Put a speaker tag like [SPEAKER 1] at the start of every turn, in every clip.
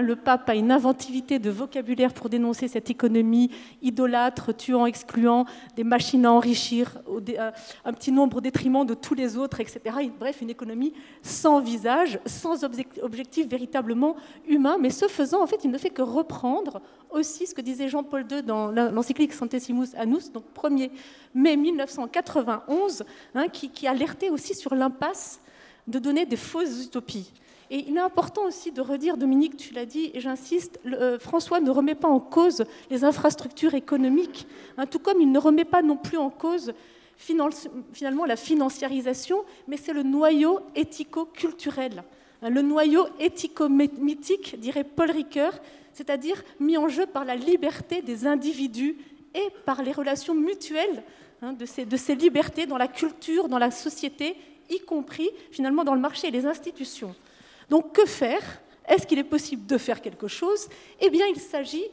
[SPEAKER 1] Le pape a une inventivité de vocabulaire pour dénoncer cette économie idolâtre, tuant, excluant, des machines à enrichir, euh, un petit nombre au détriment de tous les autres, etc. Bref, une économie sans visage, sans objectif véritablement humain. Mais ce faisant, en fait, il ne fait que reprendre aussi ce que disait Jean-Paul II dans l'encyclique Centesimus Annus, donc 1er mai 1991, hein, qui alertait aussi sur l'impasse de donner des fausses utopies. Et il est important aussi de redire, Dominique, tu l'as dit, et j'insiste, euh, François ne remet pas en cause les infrastructures économiques, hein, tout comme il ne remet pas non plus en cause finalement la financiarisation, mais c'est le noyau éthico-culturel, hein, le noyau éthico-mythique, dirait Paul Ricoeur, c'est-à-dire mis en jeu par la liberté des individus et par les relations mutuelles hein, de, ces, de ces libertés dans la culture, dans la société, y compris finalement dans le marché et les institutions. Donc que faire? Est-ce qu'il est possible de faire quelque chose? Eh bien, il s'agit,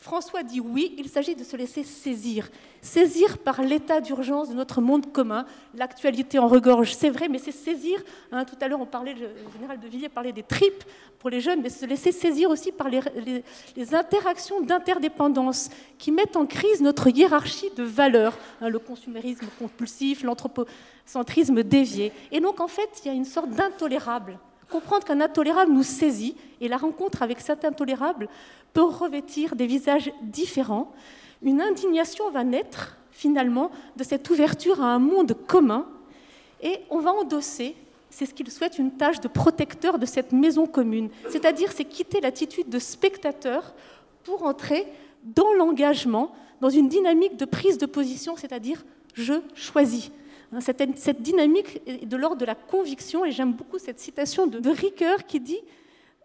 [SPEAKER 1] François dit oui, il s'agit de se laisser saisir. Saisir par l'état d'urgence de notre monde commun. L'actualité en regorge, c'est vrai, mais c'est saisir. Hein, tout à l'heure, on parlait, le général de Villiers parlait des tripes pour les jeunes, mais se laisser saisir aussi par les, interactions d'interdépendance qui mettent en crise notre hiérarchie de valeurs. Hein, le consumérisme compulsif, l'anthropocentrisme dévié. Et donc, en fait, il y a une sorte d'intolérable comprendre qu'un intolérable nous saisit et la rencontre avec cet intolérable peut revêtir des visages différents. Une indignation va naître finalement de cette ouverture à un monde commun et on va endosser, c'est ce qu'il souhaite, une tâche de protecteur de cette maison commune. C'est-à-dire, c'est quitter l'attitude de spectateur pour entrer dans l'engagement, dans une dynamique de prise de position, c'est-à-dire je choisis. Hein, cette, dynamique est de l'ordre de la conviction, et j'aime beaucoup cette citation de, de Ricoeur qui dit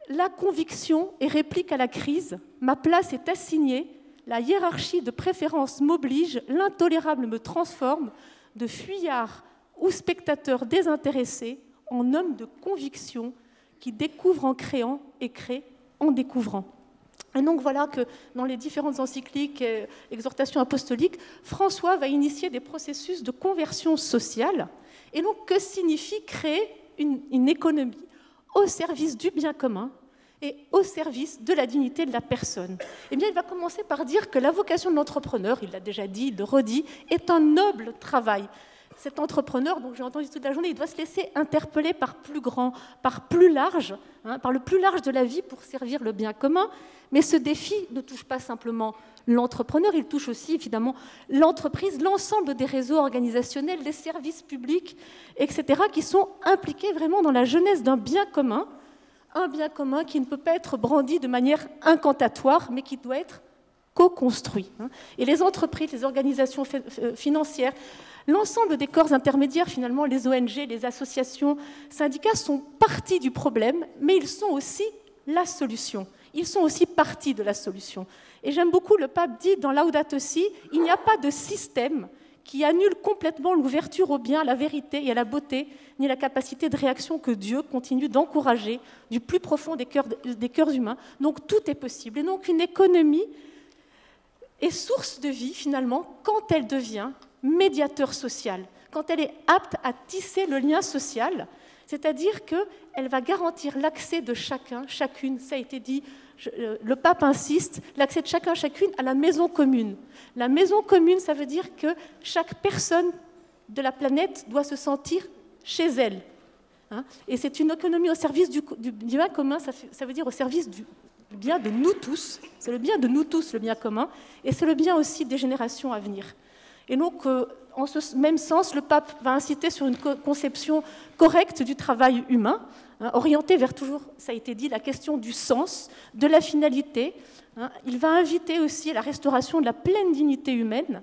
[SPEAKER 1] La conviction est réplique à la crise, ma place est assignée, la hiérarchie de préférence m'oblige, l'intolérable me transforme, de fuyard ou spectateur désintéressé en homme de conviction qui découvre en créant et crée en découvrant. Et donc voilà que dans les différentes encycliques et exhortations apostoliques, François va initier des processus de conversion sociale. Et donc que signifie créer une, économie au service du bien commun et au service de la dignité de la personne? Eh bien, il va commencer par dire que la vocation de l'entrepreneur, il l'a déjà dit, il le redit, est un noble travail cet entrepreneur, donc j'ai entendu toute la journée, il doit se laisser interpeller par plus grand, par plus large, hein, par le plus large de la vie pour servir le bien commun. Mais ce défi ne touche pas simplement l'entrepreneur, il touche aussi évidemment l'entreprise, l'ensemble des réseaux organisationnels, les services publics, etc., qui sont impliqués vraiment dans la jeunesse d'un bien commun, un bien commun qui ne peut pas être brandi de manière incantatoire, mais qui doit être co-construit. Hein. Et les entreprises, les organisations euh, financières, L'ensemble des corps intermédiaires, finalement, les ONG, les associations, syndicats, sont partie du problème, mais ils sont aussi la solution. Ils sont aussi partie de la solution. Et j'aime beaucoup, le pape dit dans Laudato Si, il n'y a pas de système qui annule complètement l'ouverture au bien, à la vérité et à la beauté, ni la capacité de réaction que Dieu continue d'encourager du plus profond des cœurs, des cœurs humains. Donc tout est possible. Et donc une économie est source de vie, finalement, quand elle devient médiateur social, quand elle est apte à tisser le lien social, c'est-à-dire qu'elle va garantir l'accès de chacun, chacune, ça a été dit, euh, le pape insiste, l'accès de chacun, chacune à la maison commune. La maison commune, ça veut dire que chaque personne de la planète doit se sentir chez elle. Hein. et c'est une économie au service du, bien commun, ça, veut dire au service du, du bien de nous tous. C'est le bien de nous tous, le bien commun, et c'est le bien aussi des générations à venir. Et donc, euh, en ce même sens, le pape va inciter sur une conception correcte du travail humain, hein, orientée vers toujours, ça a été dit, la question du sens, de la finalité. Hein. Il va inviter aussi à la restauration de la pleine dignité humaine.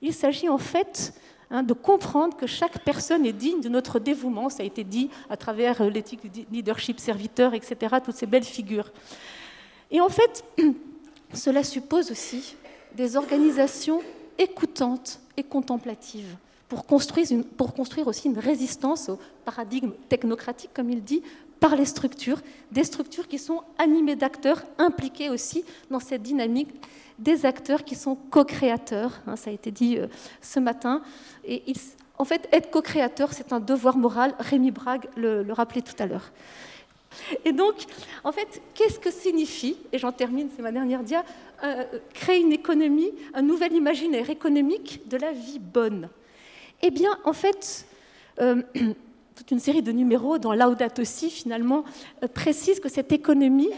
[SPEAKER 1] Il s'agit en fait hein, de comprendre que chaque personne est digne de notre dévouement, ça a été dit à travers euh, l'éthique du leadership serviteur, etc., toutes ces belles figures. Et en fait, cela suppose aussi des organisations écoutantes et contemplative pour construire, aussi une résistance au paradigme technocratique, comme il dit, par les structures, des structures qui sont animées d'acteurs impliqués aussi dans cette dynamique, des acteurs qui sont co-créateurs, hein, ça a été dit euh, ce matin. En fait, être co-créateur, c'est un devoir moral, Rémi Brague le rappelait tout à l'heure. Et donc, en fait, qu'est-ce que signifie, et j'en termine, c'est ma dernière dia, euh, créer une économie, un nouvel imaginaire économique de la vie bonne? Eh bien, en fait, euh, toute une série de numéros dans Laudato Si, finalement, euh, précise que cette économie,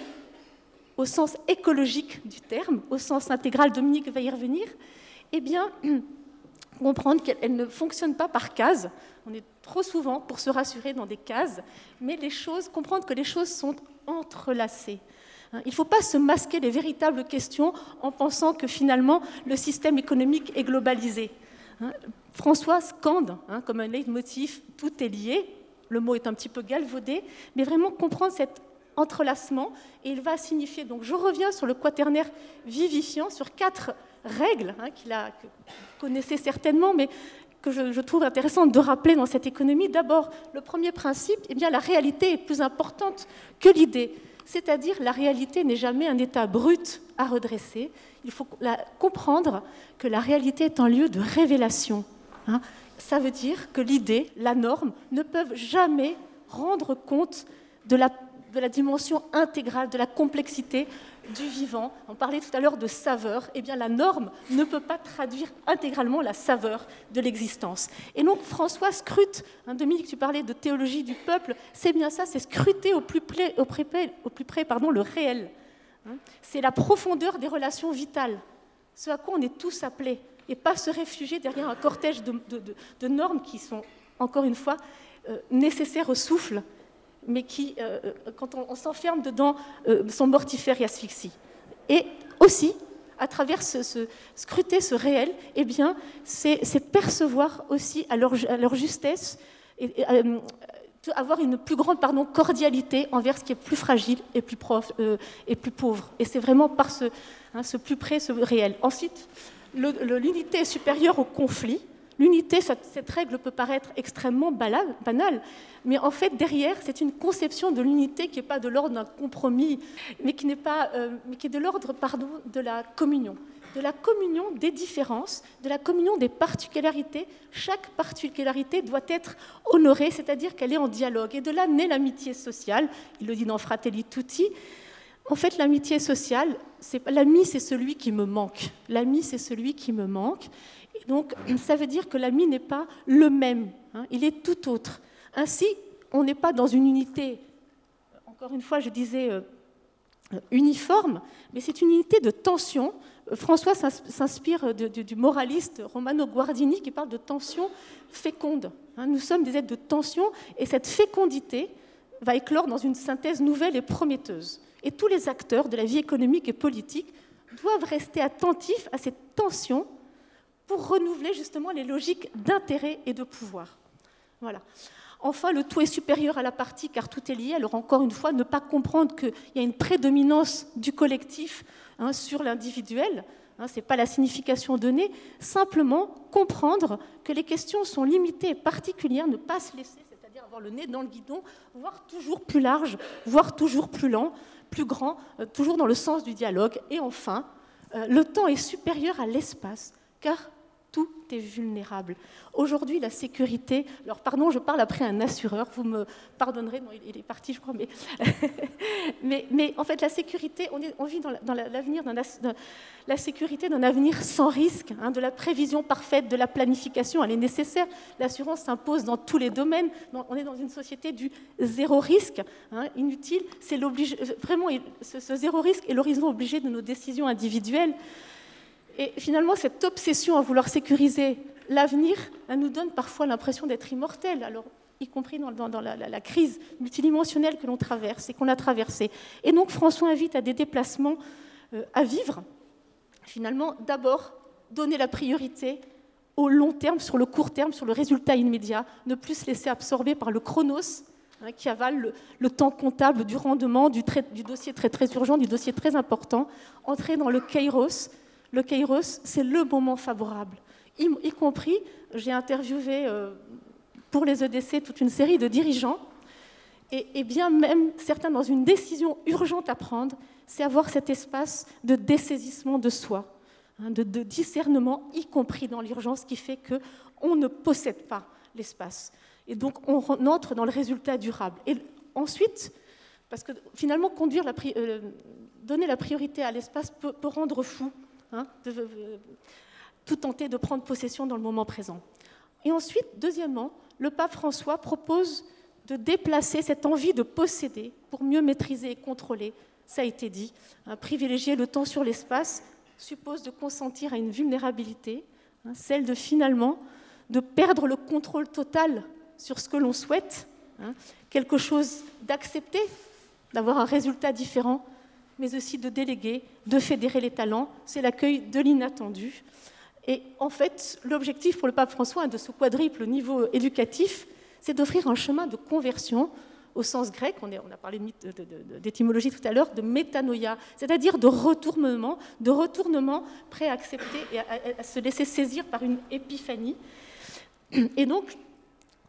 [SPEAKER 1] au sens écologique du terme, au sens intégral, Dominique va y revenir, eh bien, comprendre qu'elle ne fonctionne pas par est trop souvent pour se rassurer dans des cases, mais comprendre que les choses sont entrelacées. Hein, il ne faut pas se masquer les véritables questions en pensant que finalement le système économique est globalisé. Hein, François scande hein, comme un leitmotiv tout est lié. Le mot est un petit peu galvaudé, mais vraiment comprendre cet entrelacement et il va signifier. Donc je reviens sur le quaternaire vivifiant, sur quatre règles qu'il a, que vous connaissez certainement, mais que je, trouve intéressant de rappeler dans cette économie. D'abord, le premier principe, eh la réalité est plus importante que l'idée. C'est-à-dire, la réalité n'est jamais un état brut à redresser. Il faut comprendre que la réalité est un lieu de révélation. Hein. Ça veut dire que l'idée, la norme, ne peuvent jamais rendre compte de la dimension intégrale, de la complexité du vivant. On parlait tout à l'heure de saveur. Eh bien, la norme ne peut pas traduire intégralement la saveur de l'existence. Et donc, François scrute. Hein, Dominique, tu parlais de théologie du peuple. C'est bien ça, c'est scruter au plus près, au plus près, pardon, le réel. Hein. c'est la profondeur des relations vitales. Ce à quoi on est tous appelés. Et pas se réfugier derrière un cortège de, normes qui sont, encore une fois, euh, nécessaires au souffle mais qui, euh, euh, quand on, s'enferme dedans, euh, sont mortifères et asphyxient. Et aussi, à travers ce, scruter ce réel, eh bien, c'est percevoir aussi à leur, justesse et, avoir une plus grande pardon, cordialité envers ce qui est plus fragile et plus, et plus pauvre. Et c'est vraiment par ce, hein, ce, plus près, ce réel. Ensuite, l'unité est supérieure au conflit. L'unité, cette règle peut paraître extrêmement banale, mais en fait, derrière, c'est une conception de l'unité qui n'est pas de l'ordre d'un compromis, mais qui, pas, euh, mais qui est de l'ordre de la communion. De la communion des différences, de la communion des particularités. Chaque particularité doit être honorée, c'est-à-dire qu'elle est en dialogue. Et de là naît l'amitié sociale. Il le dit dans Fratelli Tutti. En fait, l'amitié sociale, l'ami, c'est celui qui me manque. L'ami, c'est celui qui me manque. Donc, ça veut dire que l'ami n'est pas le même, hein, il est tout autre. Ainsi, on n'est pas dans une unité, encore une fois, je disais euh, uniforme, mais c'est une unité de tension. François s'inspire du moraliste Romano Guardini qui parle de tension féconde. Hein. nous sommes des êtres de tension et cette fécondité va éclore dans une synthèse nouvelle et prometteuse. Et tous les acteurs de la vie économique et politique doivent rester attentifs à cette tension pour renouveler justement les logiques d'intérêt et de pouvoir. Voilà. Enfin, le tout est supérieur à la partie car tout est lié. Alors encore une fois, ne pas comprendre qu'il y a une prédominance du collectif hein, sur l'individuel, hein, ce n'est pas la signification donnée, simplement comprendre que les questions sont limitées et particulières, ne pas se laisser, c'est-à-dire avoir le nez dans le guidon, voire toujours plus large, voire toujours plus lent, plus grand, euh, toujours dans le sens du dialogue. Et enfin, euh, le temps est supérieur à l'espace, car tout est vulnérable. Aujourd'hui, la sécurité, alors pardon, je parle après un assureur, vous me pardonnerez, il est parti, je crois, mais, mais, en fait, la sécurité, on, est, vit dans l'avenir d'un la sécurité d'un avenir sans risque, hein, de la prévision parfaite, de la planification, elle est nécessaire. L'assurance s'impose dans tous les domaines. On est dans une société du zéro risque, hein, inutile. C'est vraiment ce, ce zéro risque est l'horizon obligé de nos décisions individuelles. Et finalement, cette obsession à vouloir sécuriser l'avenir nous donne parfois l'impression d'être immortel, alors, y compris dans, la, crise multidimensionnelle que l'on traverse et qu'on a traversée. Et donc François invite à des déplacements euh, à vivre. Finalement, d'abord, donner la priorité au long terme, sur le court terme, sur le résultat immédiat, ne plus se laisser absorber par le chronos, hein, qui avale le, temps comptable du rendement, du, dossier très très urgent, du dossier très important, entrer dans le kairos, le Kairos, c'est le moment favorable. Y, compris, j'ai interviewé euh, pour les EDC toute une série de dirigeants, et, bien même certains dans une décision urgente à prendre, c'est avoir cet espace de dessaisissement de soi, hein, de, discernement, y compris dans l'urgence, qui fait qu'on ne possède pas l'espace. Et donc on entre dans le résultat durable. Et ensuite, Parce que finalement, conduire euh, donner la priorité à l'espace peut, rendre fou, hein, tout tenter de prendre possession dans le moment présent. Et ensuite, deuxièmement, le pape François propose de déplacer cette envie de posséder pour mieux maîtriser et contrôler. Ça a été dit. Hein, privilégier le temps sur l'espace suppose de consentir à une vulnérabilité, hein, celle de finalement de perdre le contrôle total sur ce que l'on souhaite, quelque chose d'accepté, d'avoir un résultat différent, mais aussi de déléguer, de fédérer les talents. C'est l'accueil de l'inattendu. Et en fait, l'objectif pour le pape François de ce quadruple niveau éducatif, c'est d'offrir un chemin de conversion au sens grec, on, a parlé d'étymologie tout à l'heure, de métanoïa, c'est-à-dire de retournement, de retournement prêt à accepter et à, se laisser saisir par une épiphanie. Et donc,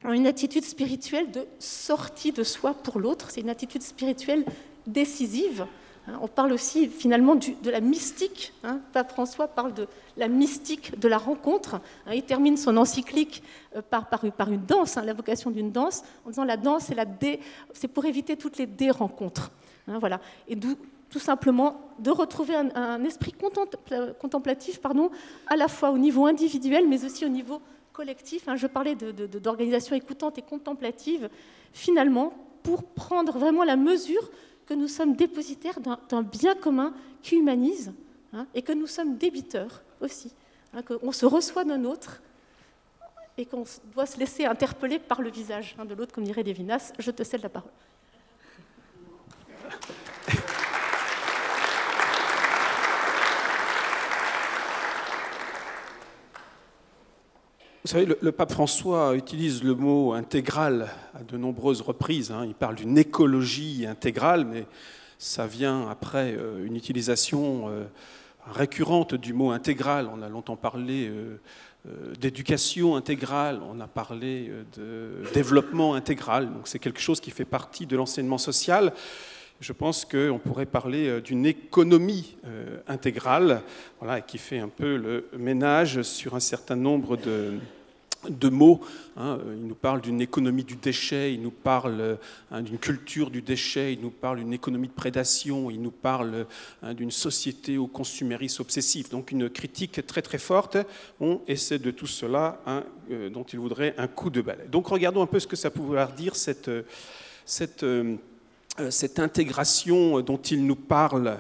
[SPEAKER 1] une attitude spirituelle de sortie de soi pour l'autre, c'est une attitude spirituelle décisive on parle aussi finalement de la mystique. Hein. Pape François parle de la mystique de la rencontre. Hein. il termine son encyclique euh, par, une danse, la vocation d'une danse, en disant la danse, c'est pour éviter toutes les dé-rencontres. voilà. Et tout simplement de retrouver un, esprit contemplatif pardon, à la fois au niveau individuel, mais aussi au niveau collectif. je parlais d'organisation écoutante et contemplative, finalement, pour prendre vraiment la mesure que nous sommes dépositaires d'un bien commun qui humanise hein, et que nous sommes débiteurs aussi, hein, qu'on se reçoit d'un autre et qu'on doit se laisser interpeller par le visage hein, de l'autre, comme dirait Lévinas. Je te cède la parole.
[SPEAKER 2] Vous savez, le, pape François utilise le mot intégral à de nombreuses reprises. Hein. Il parle d'une écologie intégrale, mais ça vient après euh, une utilisation euh, récurrente du mot intégral. On a longtemps parlé euh, d'éducation intégrale, on a parlé de développement intégral. Donc c'est quelque chose qui fait partie de l'enseignement social. Je pense qu'on pourrait parler d'une économie intégrale, voilà, qui fait un peu le ménage sur un certain nombre de, mots. Hein. Il nous parle d'une économie du déchet, il nous parle hein, d'une culture du déchet, il nous parle d'une économie de prédation, il nous parle hein, d'une société au consumérisme obsessif. Donc une critique très très forte. On essaie de tout cela euh, dont il voudrait un coup de balai. Donc regardons un peu ce que ça pourrait dire cette, cette, euh, cette intégration dont il nous parle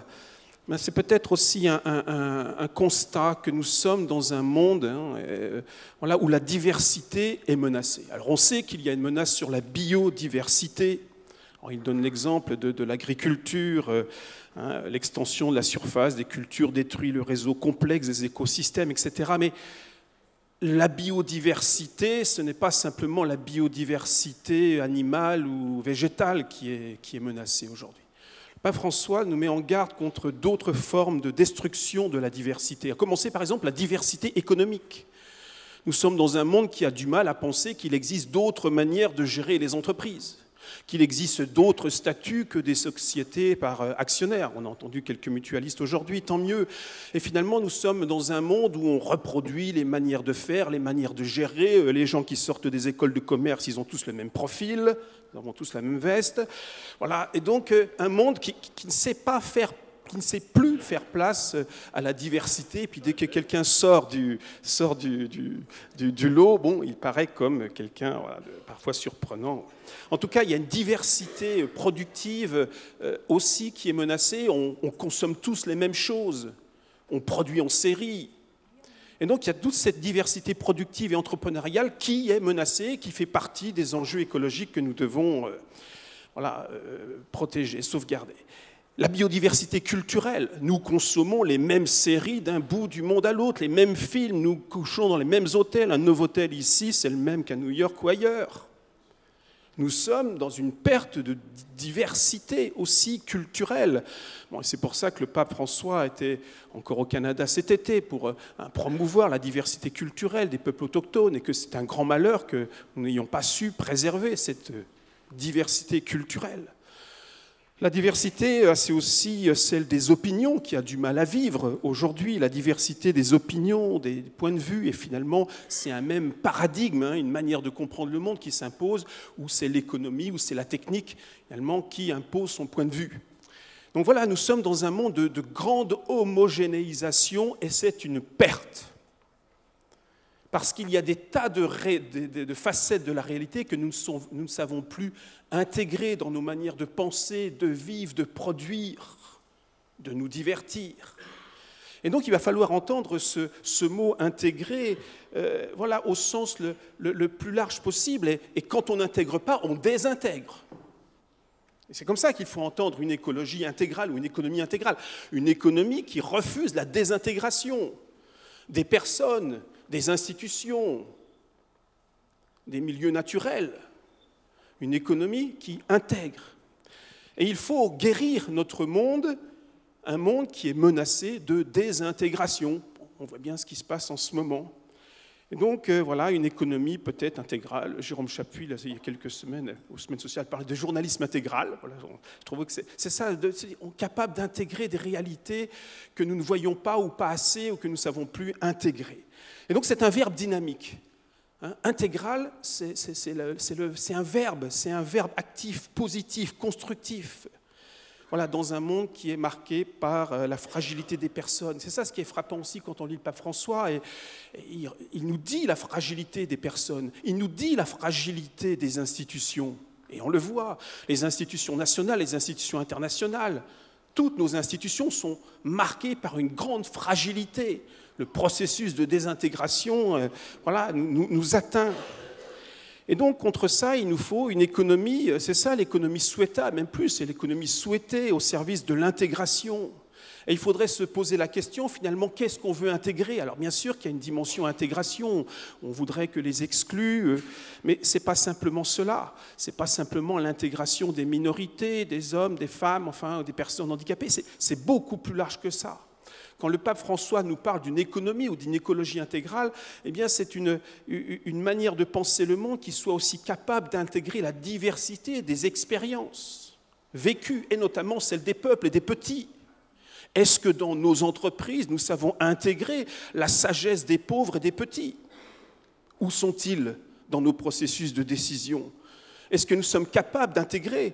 [SPEAKER 2] c'est peut-être aussi un, constat que nous sommes dans un monde hein, euh, où la diversité est menacée. Alors on sait qu'il y a une menace sur la biodiversité. il donne l'exemple de, l'agriculture, euh, hein, l'extension de la surface des cultures détruit le réseau complexe des écosystèmes, etc. Mais la biodiversité, ce n'est pas simplement la biodiversité animale ou végétale qui est, qui est menacée aujourd'hui. Pape François nous met en garde contre d'autres formes de destruction de la diversité, à commencer par exemple la diversité économique. Nous sommes dans un monde qui a du mal à penser qu'il existe d'autres manières de gérer les entreprises qu'il existe d'autres statuts que des sociétés par euh, actionnaires. On a entendu quelques mutualistes aujourd'hui, tant mieux. Et finalement, nous sommes dans un monde où on reproduit les manières de faire, les manières de gérer. Euh, les gens qui sortent des écoles de commerce, ils ont tous le même profil, ils ont tous la même veste. Voilà. Et donc, euh, un monde qui, qui ne sait pas faire qui ne sait plus faire place à la diversité. Et puis dès que quelqu'un sort du, sort du, lot, bon, il paraît comme quelqu'un parfois surprenant. En tout cas, il y a une diversité productive euh, aussi qui est menacée. On, on consomme tous les mêmes choses. On produit en série. Et donc, il y a toute cette diversité productive et entrepreneuriale qui est menacée, qui fait partie des enjeux écologiques que nous devons euh, euh, protéger, sauvegarder. La biodiversité culturelle, nous consommons les mêmes séries d'un bout du monde à l'autre, les mêmes films, nous couchons dans les mêmes hôtels. Un hôtel ici, c'est le même qu'à New York ou ailleurs. Nous sommes dans une perte de diversité aussi culturelle. c'est pour ça que le pape François était encore au Canada cet été pour euh, promouvoir la diversité culturelle des peuples autochtones et que c'est un grand malheur que nous n'ayons pas su préserver cette diversité culturelle. La diversité, c'est aussi celle des opinions qui a du mal à vivre aujourd'hui. La diversité des opinions, des points de vue, et finalement, c'est un même paradigme, hein, une manière de comprendre le monde qui s'impose, où c'est l'économie, où c'est la technique, finalement, qui impose son point de vue. Donc voilà, nous sommes dans un monde de, grande homogénéisation, et c'est une perte parce qu'il y a des tas de, facettes de la réalité que nous ne, savons plus intégrer dans nos manières de penser, de vivre, de produire, de nous divertir. Et donc il va falloir entendre ce, mot intégrer euh, voilà, au sens le, plus large possible. Et, et quand on n'intègre pas, on désintègre. C'est comme ça qu'il faut entendre une écologie intégrale ou une économie intégrale. Une économie qui refuse la désintégration des personnes, des institutions, des milieux naturels, une économie qui intègre. Et il faut guérir notre monde, un monde qui est menacé de désintégration. On voit bien ce qui se passe en ce moment. Et donc, euh, voilà, une économie peut-être intégrale. Jérôme Chapuis, il y a quelques semaines, aux semaines sociales, parlait de journalisme intégral. je trouve que c'est ça, on est capable d'intégrer des réalités que nous ne voyons pas ou pas assez ou que nous ne savons plus intégrer. Et donc c'est un verbe dynamique. Hein, intégral, c'est un verbe, c'est un verbe actif, positif, constructif. Voilà, dans un monde qui est marqué par euh, la fragilité des personnes. C'est ça ce qui est frappant aussi quand on lit le pape François. Et, il, il, nous dit la fragilité des personnes, il nous dit la fragilité des institutions. Et on le voit, les institutions nationales, les institutions internationales, toutes nos institutions sont marquées par une grande fragilité le processus de désintégration euh, voilà, nous, atteint. Et donc, contre ça, il nous faut une économie, euh, c'est ça l'économie souhaitable, même plus, c'est l'économie souhaitée au service de l'intégration. Et il faudrait se poser la question, finalement, qu'est-ce qu'on veut intégrer? Alors, bien sûr qu'il y a une dimension intégration, on voudrait que les exclus, euh, mais ce n'est pas simplement cela. Ce n'est pas simplement l'intégration des minorités, des hommes, des femmes, enfin, des personnes handicapées. C'est beaucoup plus large que ça. Quand le pape François nous parle d'une économie ou d'une écologie intégrale, eh bien c'est une, une manière de penser le monde qui soit aussi capable d'intégrer la diversité des expériences vécues, et notamment celle des peuples et des petits. Est-ce que dans nos entreprises, nous savons intégrer la sagesse des pauvres et des petits? Où sont-ils dans nos processus de décision? Est-ce que nous sommes capables d'intégrer?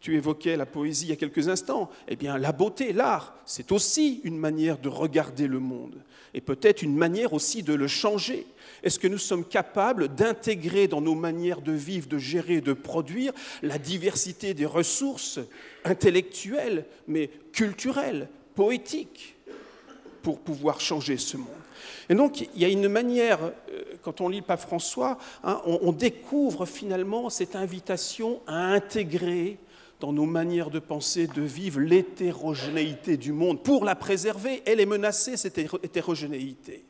[SPEAKER 2] Tu évoquais la poésie il y a quelques instants, eh bien la beauté, l'art, c'est aussi une manière de regarder le monde et peut-être une manière aussi de le changer. Est-ce que nous sommes capables d'intégrer dans nos manières de vivre, de gérer, de produire la diversité des ressources intellectuelles, mais culturelles, poétiques, pour pouvoir changer ce monde et donc, il y a une manière, euh, quand on lit pas François, hein, on, découvre finalement cette invitation à intégrer dans nos manières de penser, de vivre l'hétérogénéité du monde. Pour la préserver, elle est menacée, cette hétérogénéité.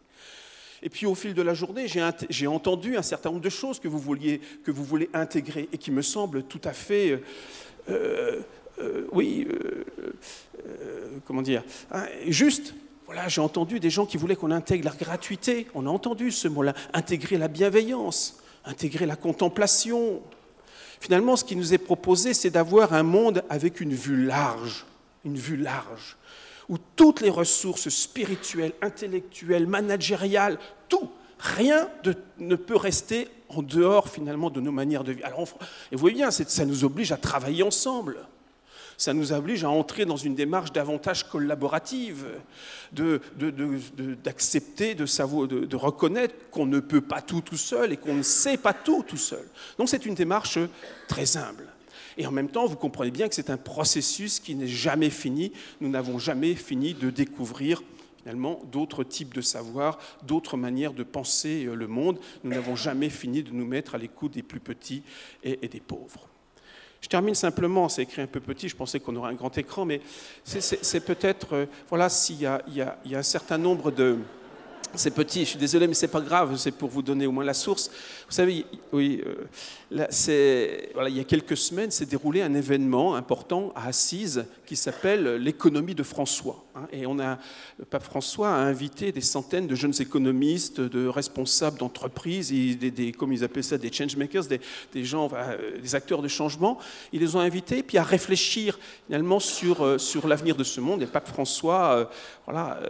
[SPEAKER 2] Et puis au fil de la journée, j'ai entendu un certain nombre de choses que vous, vouliez, que vous voulez intégrer et qui me semblent tout à fait, euh, euh, euh, oui, comment dire, hein, juste. Voilà, j'ai entendu des gens qui voulaient qu'on intègre la gratuité. On a entendu ce mot-là, intégrer la bienveillance, intégrer la contemplation, Finalement, ce qui nous est proposé, c'est d'avoir un monde avec une vue large, une vue large, où toutes les ressources spirituelles, intellectuelles, managériales, tout, rien ne peut rester en dehors finalement de nos manières de. Alors, et vous voyez bien, ça nous oblige à travailler ensemble ça nous oblige à entrer dans une démarche davantage collaborative, d'accepter, de, reconnaître qu'on ne peut pas tout tout seul et qu'on ne sait pas tout tout seul. Donc c'est une démarche très humble. Et en même temps, vous comprenez bien que c'est un processus qui n'est jamais fini. Nous n'avons jamais fini de découvrir finalement d'autres types de savoirs, d'autres manières de penser le monde. Nous n'avons jamais fini de nous mettre à l'écoute des plus petits et des pauvres. Je termine simplement, c'est écrit un peu petit, je pensais qu'on aurait un grand écran, mais c'est peut-être, euh, voilà, s'il y, a un certain nombre de... C'est petit, je suis désolé, mais c'est pas grave, c'est pour vous donner au moins la source. Vous savez, oui, euh, voilà, il y a quelques semaines s'est déroulé un événement important à Assise qui s'appelle l'économie de François. Hein. Et on a, le pape François a invité des centaines de jeunes économistes, de responsables d'entreprises, des, comme ils appellent ça, des changemakers, des, des gens, euh, des acteurs de changement. Ils les ont invités puis à réfléchir finalement sur, euh, sur l'avenir de ce monde. Et le pape François euh, voilà,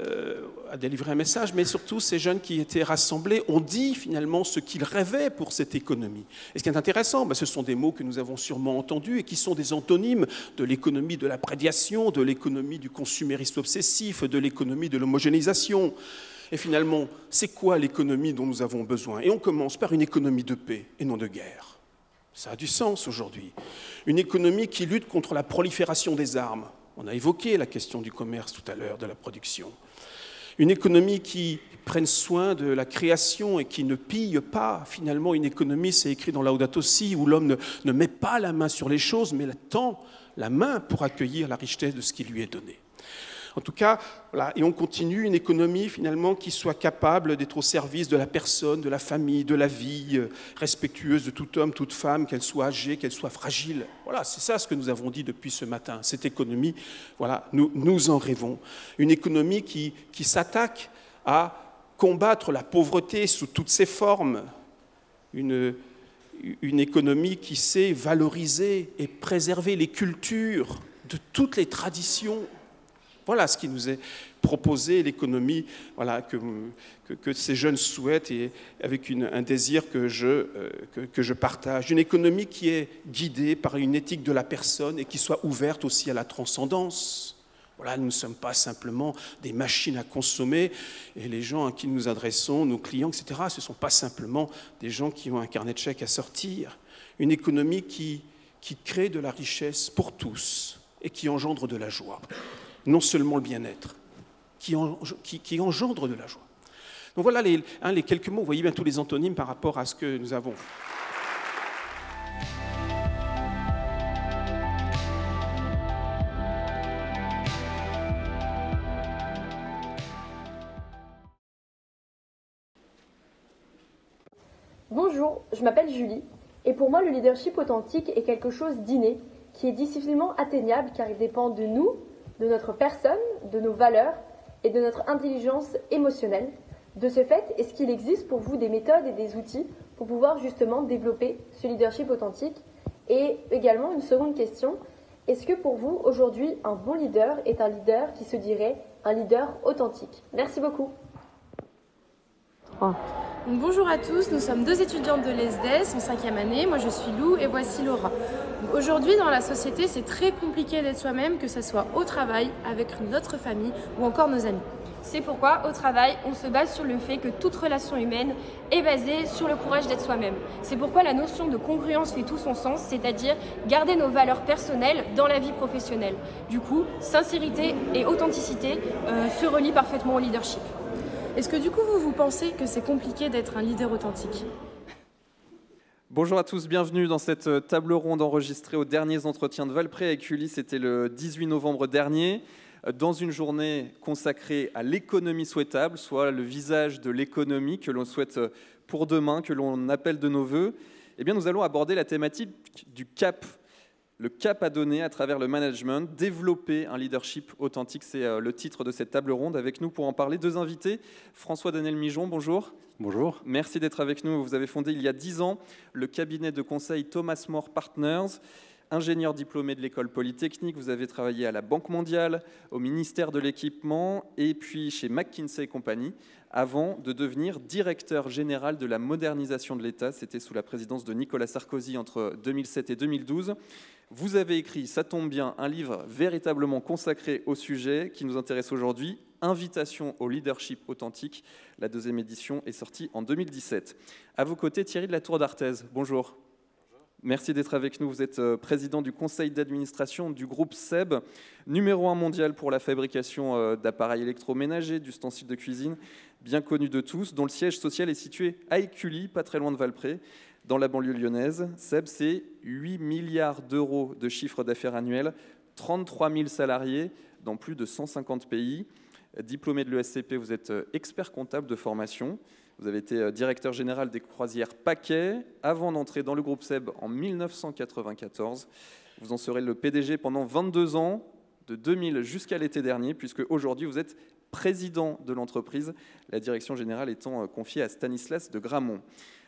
[SPEAKER 2] a délivré un message, mais surtout ces jeunes qui étaient rassemblés ont dit finalement ce qu'ils rêvaient pour cette économie. Et ce qui est intéressant, ben, ce sont des mots que nous avons sûrement entendus et qui sont des antonymes de l'économie de la prédiation, de l'économie du consumérisme obsessif, de l'économie de l'homogénéisation. Et finalement, c'est quoi l'économie dont nous avons besoin? Et on commence par une économie de paix et non de guerre. Ça a du sens aujourd'hui. Une économie qui lutte contre la prolifération des armes. On a évoqué la question du commerce tout à l'heure, de la production. Une économie qui prenne soin de la création et qui ne pille pas. Finalement, une économie, c'est écrit dans Laudato Si, où l'homme ne, ne, met pas la main sur les choses, mais tend la main pour accueillir la richesse de ce qui lui est donné. En tout cas, et on continue une économie finalement qui soit capable d'être au service de la personne, de la famille, de la vie, euh, respectueuse de tout homme, toute femme, qu'elle soit âgée, qu'elle soit fragile. Voilà, c'est ça ce que nous avons dit depuis ce matin. Cette économie, voilà, nous, nous en rêvons. Une économie qui, qui s'attaque à combattre la pauvreté sous toutes ses formes. Une, une économie qui sait valoriser et préserver les cultures de toutes les traditions voilà ce qui nous est proposé, l'économie voilà, que, que, ces jeunes souhaitent et avec un désir que je, euh, que, je partage. Une économie qui est guidée par une éthique de la personne et qui soit ouverte aussi à la transcendance. Voilà, nous ne sommes pas simplement des machines à consommer et les gens à qui nous adressons, nos clients, etc., ce ne sont pas simplement des gens qui ont un carnet de chèques à sortir. Une économie qui, qui crée de la richesse pour tous et qui engendre de la joie non seulement le bien-être, qui, engendre de la joie. Donc voilà les, les quelques mots, vous voyez bien tous les antonymes par rapport à ce que nous avons.
[SPEAKER 3] Bonjour, je m'appelle Julie, et pour moi le leadership authentique est quelque chose d'inné, qui est difficilement atteignable car il dépend de nous, de notre personne, de nos valeurs et de notre intelligence émotionnelle. De ce fait, est-ce qu'il existe pour vous des méthodes et des outils pour pouvoir justement développer ce leadership authentique? Et également une seconde question, est-ce que pour vous aujourd'hui un bon leader est un leader qui se dirait un leader authentique? Merci beaucoup.
[SPEAKER 4] Bonjour à tous, nous sommes deux étudiantes de l'ESDES en cinquième année. Moi je suis Lou et voici Laura. Aujourd'hui, dans la société, c'est très compliqué d'être soi-même, que ce soit au travail, avec notre famille ou encore nos amis.
[SPEAKER 5] C'est pourquoi, au travail, on se base sur le fait que toute relation humaine est basée sur le courage d'être soi-même. C'est pourquoi la notion de congruence fait tout son sens, c'est-à-dire garder nos valeurs personnelles dans la vie professionnelle. Du coup, sincérité et authenticité euh, se relient parfaitement au leadership.
[SPEAKER 4] Est-ce que du coup, vous, vous pensez que c'est compliqué d'être un leader authentique
[SPEAKER 6] Bonjour à tous, bienvenue dans cette euh, table ronde enregistrée aux derniers entretiens de Valpré avec Uli. C'était le 18 novembre dernier, euh, dans une journée consacrée à l'économie souhaitable, soit le visage de l'économie que l'on souhaite euh, pour demain, que l'on appelle de nos voeux. Eh bien, nous allons aborder la thématique du cap le cap à donner à travers le management, développer un leadership authentique, c'est euh, le titre de cette table ronde. Avec nous pour en parler, deux invités. François-Daniel Mijon, bonjour.
[SPEAKER 7] Bonjour.
[SPEAKER 6] Merci d'être avec nous. Vous avez fondé il y a dix ans le cabinet de conseil Thomas More Partners. Ingénieur diplômé de l'école polytechnique, vous avez travaillé à la Banque mondiale, au ministère de l'équipement et puis chez McKinsey Company avant de devenir directeur général de la modernisation de l'État. C'était sous la présidence de Nicolas Sarkozy entre 2007 et 2012. Vous avez écrit, ça tombe bien, un livre véritablement consacré au sujet qui nous intéresse aujourd'hui, Invitation au leadership authentique. La deuxième édition est sortie en 2017. À vos côtés, Thierry de la Tour d'Arthez. Bonjour. Merci d'être avec nous. Vous êtes euh, président du conseil d'administration du groupe SEB, numéro un mondial pour la fabrication euh, d'appareils électroménagers, d'ustensiles de cuisine, bien connu de tous, dont le siège social est situé à Écully, pas très loin de Valpré dans la banlieue lyonnaise. SEB, c'est 8 milliards d'euros de chiffre d'affaires annuel, 33 000 salariés dans plus de 150 pays. Diplômé de l'ESCP, vous êtes euh, expert comptable de formation. Vous avez été euh, directeur général des croisières Paquet avant d'entrer dans le groupe SEB en 1994. Vous en serez le PDG pendant 22 ans. de 2000 jusqu'à l'été dernier, puisque aujourd'hui vous êtes président de l'entreprise, la direction générale étant confiée à Stanislas de Gramont.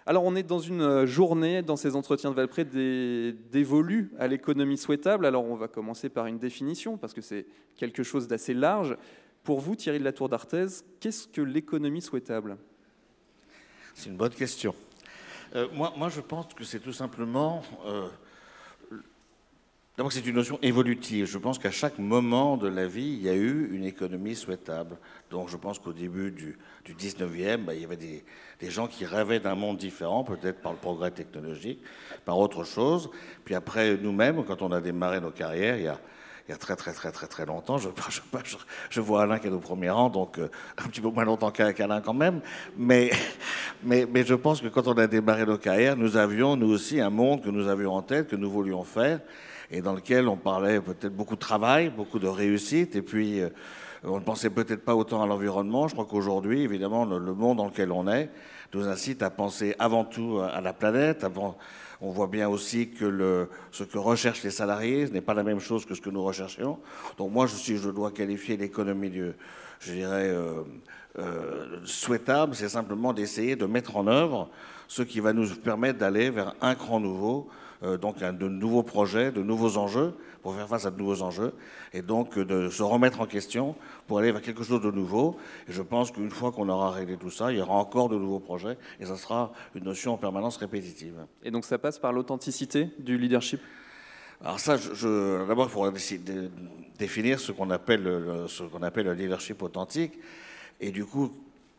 [SPEAKER 6] Alors on est dans une journée, dans ces entretiens de Valpré, dévolus à l'économie souhaitable. Alors on va commencer par une définition, parce que c'est quelque chose d'assez large. Pour vous, Thierry de la Tour d'Arthez, qu'est-ce que l'économie souhaitable?
[SPEAKER 7] C'est une bonne question. Euh, moi, je pense que c'est tout simplement euh, D'abord, c'est une notion évolutive. Je pense qu'à chaque moment de la vie, il y a eu une économie souhaitable. Donc, je pense qu'au début du, 19e, bah, il y avait des, gens qui rêvaient d'un monde différent, peut-être par le progrès technologique, par autre chose. Puis après, nous-mêmes, quand on a démarré nos carrières, il y a, très très très très très longtemps. Je, vois Alain qui est au premier rang, donc euh, un petit peu moins longtemps qu'Alain quand même. Mais je pense que quand on a démarré nos carrières, nous avions nous aussi un monde que nous avions en tête, que nous voulions faire et dans lequel on parlait peut-être beaucoup de travail, beaucoup de réussite, et puis euh, on ne pensait peut-être pas autant à l'environnement. Je crois qu'aujourd'hui, évidemment, le, monde dans lequel on est nous incite à penser avant tout à la planète. on voit bien aussi que ce que recherchent les salariés n'est pas la même chose que ce que nous recherchions. Donc moi, je, dois qualifier l'économie du, je dirais, euh, euh, souhaitable, c'est simplement d'essayer de mettre en œuvre ce qui va nous permettre d'aller vers un cran nouveau donc de nouveaux projets, de nouveaux enjeux, pour faire face à de nouveaux enjeux, et donc euh, de se remettre en question pour aller vers quelque chose de nouveau. Et je pense qu'une fois qu'on aura réglé tout ça, il y aura encore de nouveaux projets, et ça sera une notion en permanence répétitive.
[SPEAKER 6] Et donc ça passe par l'authenticité du leadership?
[SPEAKER 7] Alors ça, je, d'abord, il faudra définir ce qu'on appelle, ce qu'on appelle le leadership authentique. Et du coup,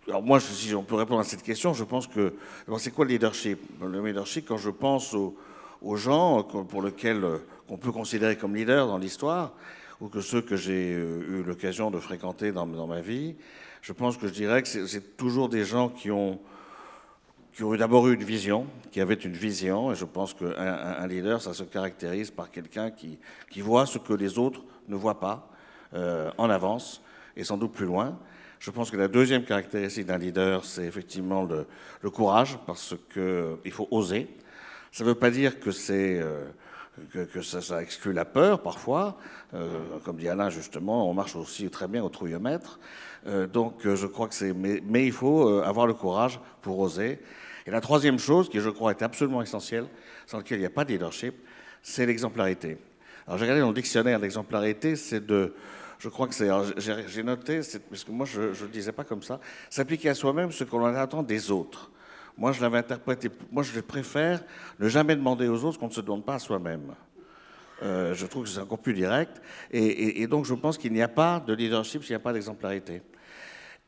[SPEAKER 7] alors moi, si on peut répondre à cette question, je pense que c'est quoi le leadership? Le leadership, quand je pense au, aux gens pour lesquels euh, qu'on peut considérer comme leaders dans l'histoire, ou que ceux que j'ai euh, eu l'occasion de fréquenter dans, ma vie, je pense que je dirais que c'est toujours des gens qui ont, qui ont d'abord eu une vision, qui avaient une vision, et je pense qu'un un leader, ça se caractérise par quelqu'un qui, qui voit ce que les autres ne voient pas euh, en avance, et sans doute plus loin. Je pense que la deuxième caractéristique d'un leader, c'est effectivement le, le, courage, parce qu'il faut oser. Ça ne veut pas dire que euh, ça, exclut la peur parfois. Euh, comme dit Alain justement, on marche aussi très bien au trouillomètre. Euh, donc je crois que c'est. Mais, mais, il faut avoir le courage pour oser. Et la troisième chose, qui je crois est absolument essentielle, sans laquelle il n'y a pas de leadership, c'est l'exemplarité. Alors j'ai regardé dans le dictionnaire l'exemplarité, c'est de. Je crois que c'est. J'ai noté, parce que moi je ne le disais pas comme ça, s'appliquer à soi-même ce qu'on attend des autres. Moi, je l'avais interprété. Moi, je préfère ne jamais demander aux autres qu'on ne se demande pas à soi-même. Euh, je trouve que c'est encore plus direct. Et, donc, je pense qu'il n'y a pas de leadership s'il n'y a pas d'exemplarité.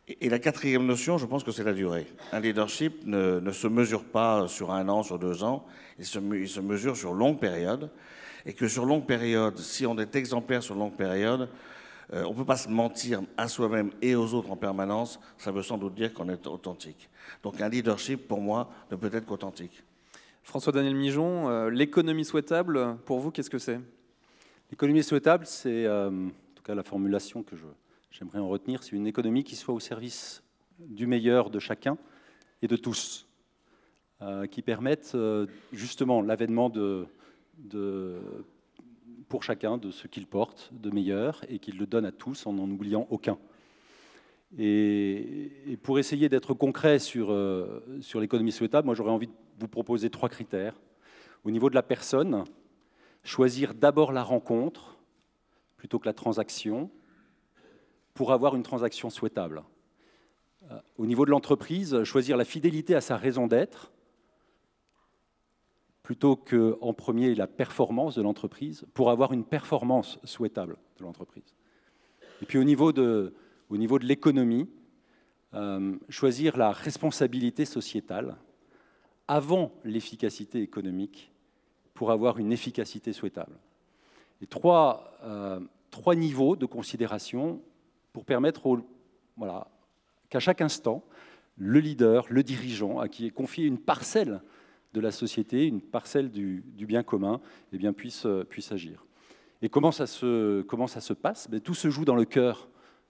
[SPEAKER 7] Et, la quatrième notion, je pense que c'est la durée. Un leadership ne, se mesure pas sur un an, sur deux ans. Il se mesure sur longue période. Et que sur longue période, si on est exemplaire sur longue période, euh, on ne peut pas se mentir à soi-même et aux autres en permanence. Ça veut sans doute dire qu'on est authentique. Donc un leadership, pour moi, ne peut être qu'authentique.
[SPEAKER 6] François-Daniel Mijon, euh, l'économie souhaitable, pour vous, qu'est-ce que c'est?
[SPEAKER 8] L'économie souhaitable, c'est, euh, en tout cas la formulation que j'aimerais en retenir, c'est une économie qui soit au service du meilleur de chacun et de tous, qui permette justement l'avènement de, de pour chacun de ce qu'il porte de meilleur et qu'il le donne à tous en n'en oubliant aucun. Et, pour essayer d'être concret sur, euh, sur l'économie souhaitable, moi j'aurais envie de vous proposer trois critères. Au niveau de la personne, choisir d'abord la rencontre plutôt que la transaction pour avoir une transaction souhaitable. Euh, au niveau de l'entreprise, choisir la fidélité à sa raison d'être plutôt qu'en premier la performance de l'entreprise pour avoir une performance souhaitable de l'entreprise. Et puis au niveau de, l'économie, euh, choisir la responsabilité sociétale avant l'efficacité économique pour avoir une efficacité souhaitable. Et trois, euh, niveaux de considération pour permettre qu'à chaque instant, le leader, le dirigeant, à qui est confié une parcelle de la société, une parcelle du, bien commun, eh bien, puisse, euh, puisse agir. Et comment ça se, comment ça se passe? Tout se joue dans le cœur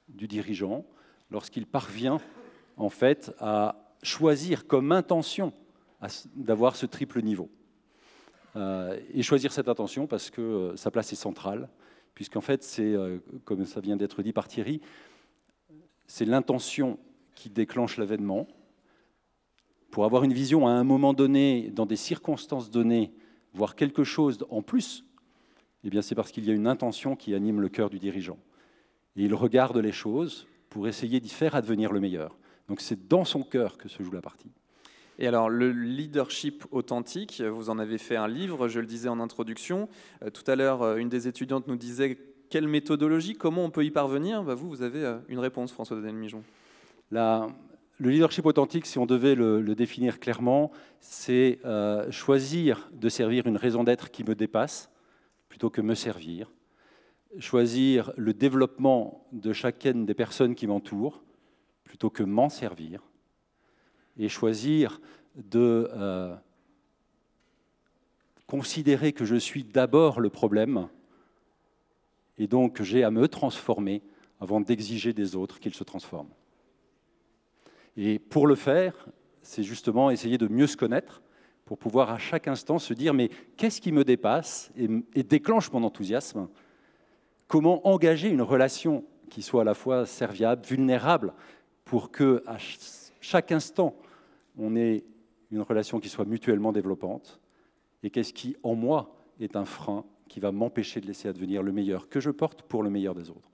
[SPEAKER 8] du dirigeant lorsqu'il parvient en fait à choisir comme intention d'avoir ce triple niveau. Euh, et choisir cette intention parce que euh, sa place est centrale. puisqu'en fait, c'est, comme ça vient d'être dit par Thierry, c'est l'intention qui déclenche l'avènement. Pour avoir une vision à un moment donné, dans des circonstances données, voir quelque chose en plus, eh bien c'est parce qu'il y a une intention qui anime le cœur du dirigeant. Et il regarde les choses pour essayer d'y faire advenir le meilleur. Donc c'est dans son cœur que se joue la partie.
[SPEAKER 6] Et alors, le leadership authentique, vous en avez fait un livre, je le disais en introduction. Euh, tout à l'heure, euh, une des étudiantes nous disait quelle méthodologie, comment on peut y parvenir bah, Vous, vous avez euh, une réponse, François Daniel Mijon.
[SPEAKER 8] La, le leadership authentique, si on devait le, définir clairement, c'est choisir de servir une raison d'être qui me dépasse plutôt que me servir. Choisir le développement de chacune des personnes qui m'entourent plutôt que m'en servir et choisir de euh, considérer que je suis d'abord le problème et donc j'ai à me transformer avant d'exiger des autres qu'ils se transforment. Et pour le faire, c'est justement essayer de mieux se connaître pour pouvoir à chaque instant se dire mais qu'est-ce qui me dépasse et, déclenche mon enthousiasme? Comment engager une relation qui soit à la fois serviable, vulnérable, pour que à chaque instant on ait une relation qui soit mutuellement développante? Et qu'est-ce qui, en moi, est un frein qui va m'empêcher de laisser advenir le meilleur que je porte pour le meilleur des autres?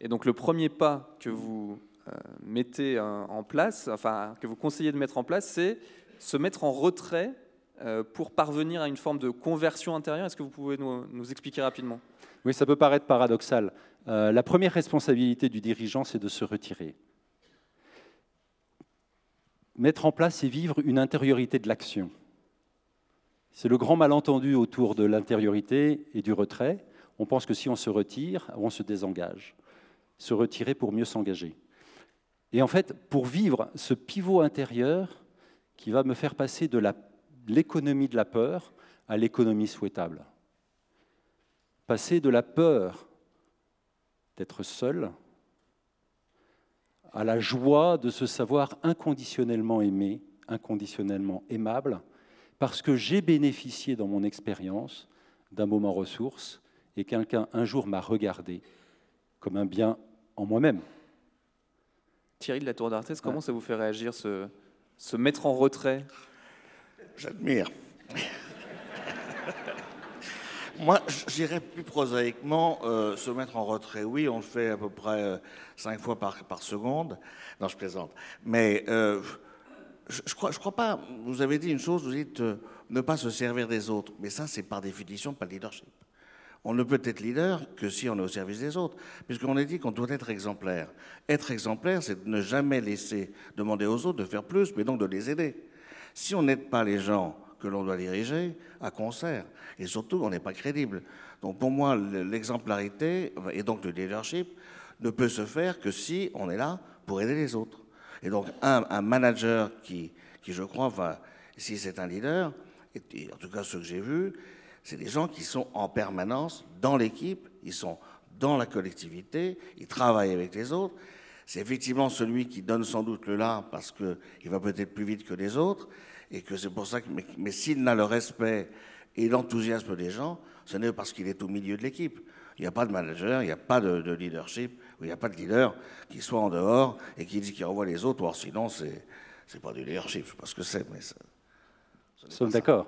[SPEAKER 6] Et donc le premier pas que vous mettez en place, enfin que vous conseillez de mettre en place, c'est se mettre en retrait euh, pour parvenir à une forme de conversion intérieure. Est-ce que vous pouvez nous, expliquer rapidement?
[SPEAKER 8] Oui, ça peut paraître paradoxal. Euh, la première responsabilité du dirigeant, c'est de se retirer mettre en place et vivre une intériorité de l'action. C'est le grand malentendu autour de l'intériorité et du retrait. On pense que si on se retire, on se désengage. Se retirer pour mieux s'engager. Et en fait, pour vivre ce pivot intérieur qui va me faire passer de l'économie de la peur à l'économie souhaitable. Passer de la peur d'être seul à la joie de se savoir inconditionnellement aimé, inconditionnellement aimable, parce que j'ai bénéficié dans mon expérience d'un moment ressource et quelqu'un un jour m'a regardé comme un bien en moi-même.
[SPEAKER 6] Thierry de la Tour d'Arthès, comment ça vous fait réagir, se, se mettre en retrait?
[SPEAKER 7] J'admire. Moi, j'irais plus prosaïquement euh, se mettre en retrait. Oui, on le fait à peu près euh, cinq fois par, par, seconde. Non, je plaisante. Mais euh, je, je, crois, je crois pas. Vous avez dit une chose, vous dites ne pas se servir des autres. Mais ça, c'est par définition pas le leadership. On ne peut être leader que si on est au service des autres, puisqu'on a dit qu'on doit être exemplaire. Être exemplaire, c'est ne jamais laisser demander aux autres de faire plus, mais donc de les aider. Si on n'aide pas les gens que l'on doit diriger à concert. Et surtout, on n'est pas crédible. Donc pour moi, l'exemplarité et donc le leadership ne peut se faire que si on est là pour aider les autres. Et donc un, manager qui, qui, je crois, va, si c'est un leader, en tout cas ceux que j'ai vus, c'est des gens qui sont en permanence dans l'équipe, ils sont dans la collectivité, ils travaillent avec les autres. C'est effectivement celui qui donne sans doute le là parce qu'il va peut-être plus vite que les autres, et que c'est pour ça que, mais, s'il n'a le respect et l'enthousiasme des gens, ce n'est parce qu'il est au milieu de l'équipe. Il n'y a pas de manager, il n'y a pas de, leadership, il n'y a pas de leader qui soit en dehors et qui dit qu'il renvoie les autres, or sinon c'est c'est pas du leadership, je sais pas ce que c'est, mais ça,
[SPEAKER 8] Nous sommes d'accord.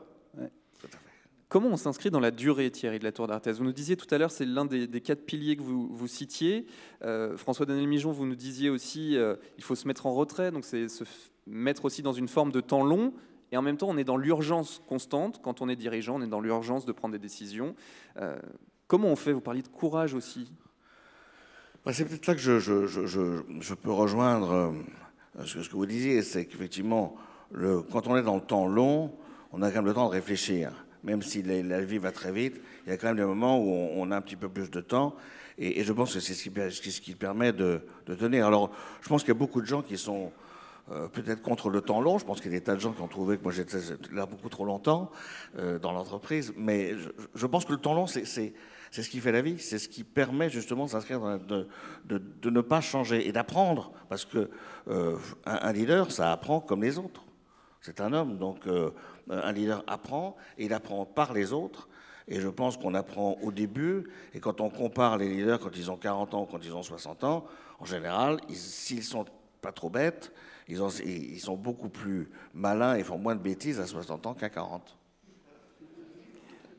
[SPEAKER 6] Comment on s'inscrit dans la durée, Thierry, de la Tour d'Arthès Vous nous disiez tout à l'heure, c'est l'un des, quatre piliers que vous, citiez. Euh, François-Daniel Mijon, vous nous disiez aussi, euh, il faut se mettre en retrait, donc c'est se mettre aussi dans une forme de temps long. Et en même temps, on est dans l'urgence constante. Quand on est dirigeant, on est dans l'urgence de prendre des décisions. Euh, comment on fait? Vous parliez de courage aussi.
[SPEAKER 7] Bah, c'est peut-être là que je, peux rejoindre euh, ce que vous disiez. C'est qu'effectivement, quand on est dans le temps long, on a quand même le temps de réfléchir. Même si la, vie va très vite, il y a quand même des moments où on, a un petit peu plus de temps. Et, je pense que c'est ce qui, permet de, tenir. Alors, je pense qu'il y a beaucoup de gens qui sont euh, peut-être contre le temps long. Je pense qu'il y a des tas de gens qui ont trouvé que moi j'étais là beaucoup trop longtemps euh, dans l'entreprise. Mais je, pense que le temps long, c'est c'est ce qui fait la vie, c'est ce qui permet justement de s'inscrire de, de, de, ne pas changer et d'apprendre, parce que euh, un, leader, ça apprend comme les autres. C'est un homme, donc un leader apprend et il apprend par les autres. Et je pense qu'on apprend au début, et quand on compare les leaders quand ils ont 40 ans ou quand ils ont 60 ans, en général, s'ils sont pas trop bêtes, ils, sont beaucoup plus malins et font moins de bêtises à 60 ans qu'à 40.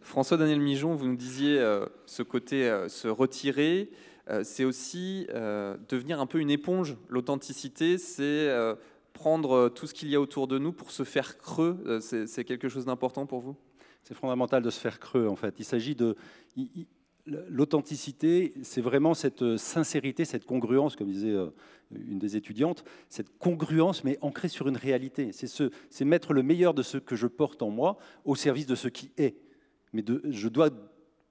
[SPEAKER 6] François-Daniel Mijon, vous nous disiez euh, ce côté euh, se retirer, euh, c'est aussi devenir un peu une éponge. L'authenticité, c'est prendre tout ce qu'il y a autour de nous pour se faire creux. c'est quelque chose d'important pour vous?
[SPEAKER 8] C'est fondamental de se faire creux, en fait. Il s'agit de. L'authenticité, c'est vraiment cette euh, sincérité, cette congruence, comme disait euh, une des étudiantes, cette congruence, mais ancrée sur une réalité. C'est mettre le meilleur de ce que je porte en moi au service de ce qui est. Mais je dois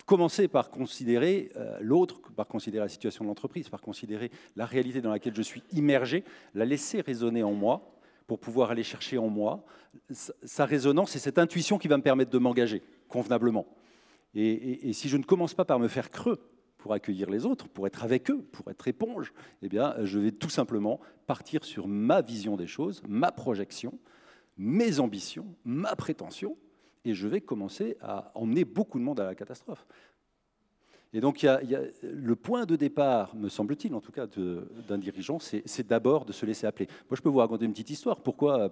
[SPEAKER 8] commencer par considérer euh, l'autre, par considérer la situation de l'entreprise, par considérer la réalité dans laquelle je suis immergé, la laisser résonner en moi, pour pouvoir aller chercher en moi sa résonance et cette intuition qui va me permettre de m'engager convenablement. Et, si je ne commence pas par me faire creux pour accueillir les autres, pour être avec eux, pour être éponge, eh bien, je vais tout simplement partir sur ma vision des choses, ma projection, mes ambitions, ma prétention, et je vais commencer à emmener beaucoup de monde à la catastrophe. Et donc, le point de départ, me semble-t-il, en tout cas, d'un dirigeant, c'est d'abord de se laisser appeler. Moi, je peux vous raconter une petite histoire. Pourquoi,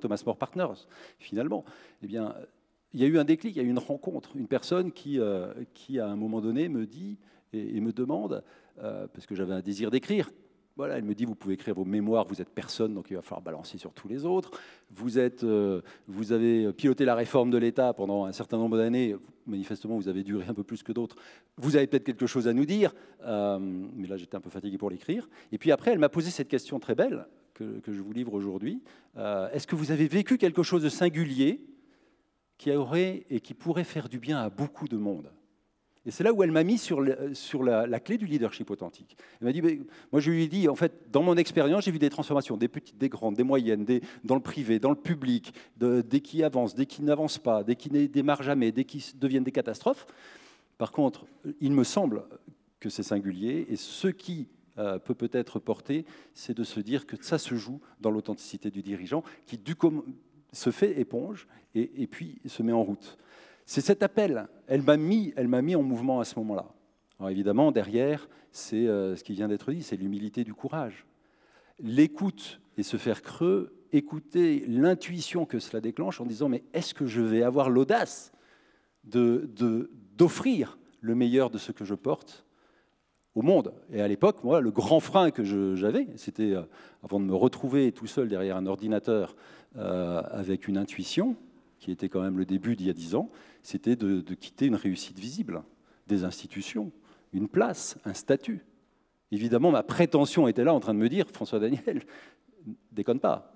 [SPEAKER 8] Thomas More Partners, finalement? Eh bien, il y a eu un déclic, il y a eu une rencontre. Une personne qui, euh, à un moment donné, me dit et, me demande, euh, parce que j'avais un désir d'écrire, voilà, elle me dit, vous pouvez écrire vos mémoires, vous êtes personne, donc il va falloir balancer sur tous les autres. Vous, êtes, euh, vous avez piloté la réforme de l'État pendant un certain nombre d'années, manifestement vous avez duré un peu plus que d'autres. Vous avez peut-être quelque chose à nous dire, euh, mais là j'étais un peu fatigué pour l'écrire. Et puis après, elle m'a posé cette question très belle que, je vous livre aujourd'hui. Euh, est-ce que vous avez vécu quelque chose de singulier qui aurait et qui pourrait faire du bien à beaucoup de monde? Et c'est là où elle m'a mis sur, sur la, clé du leadership authentique. Elle m'a dit, moi je lui ai dit, en fait, dans mon expérience, j'ai vu des transformations, des petites, des grandes, des moyennes, dans le privé, dans le public, de, des qui avancent, des qui n'avancent pas, des qui ne démarrent jamais, des qui deviennent des catastrophes. Par contre, il me semble que c'est singulier, et ce qui euh, peut peut-être porter, c'est de se dire que ça se joue dans l'authenticité du dirigeant, qui du se fait éponge et puis se met en route. C'est cet appel. Elle m'a mis, mis en mouvement à ce moment-là. Alors évidemment, derrière, c'est euh, ce qui vient d'être dit, c'est l'humilité du courage. L'écoute et se faire creux, écouter l'intuition que cela déclenche en disant mais est-ce que je vais avoir l'audace de, d'offrir le meilleur de ce que je porte au monde? Et à l'époque, moi, le grand frein que j'avais, c'était, euh, avant de me retrouver tout seul derrière un ordinateur euh, avec une intuition, qui était quand même le début d'il y a dix ans, c'était de, quitter une réussite visible, des institutions, une place, un statut. Évidemment, ma prétention était là en train de me dire, François Daniel, déconne pas.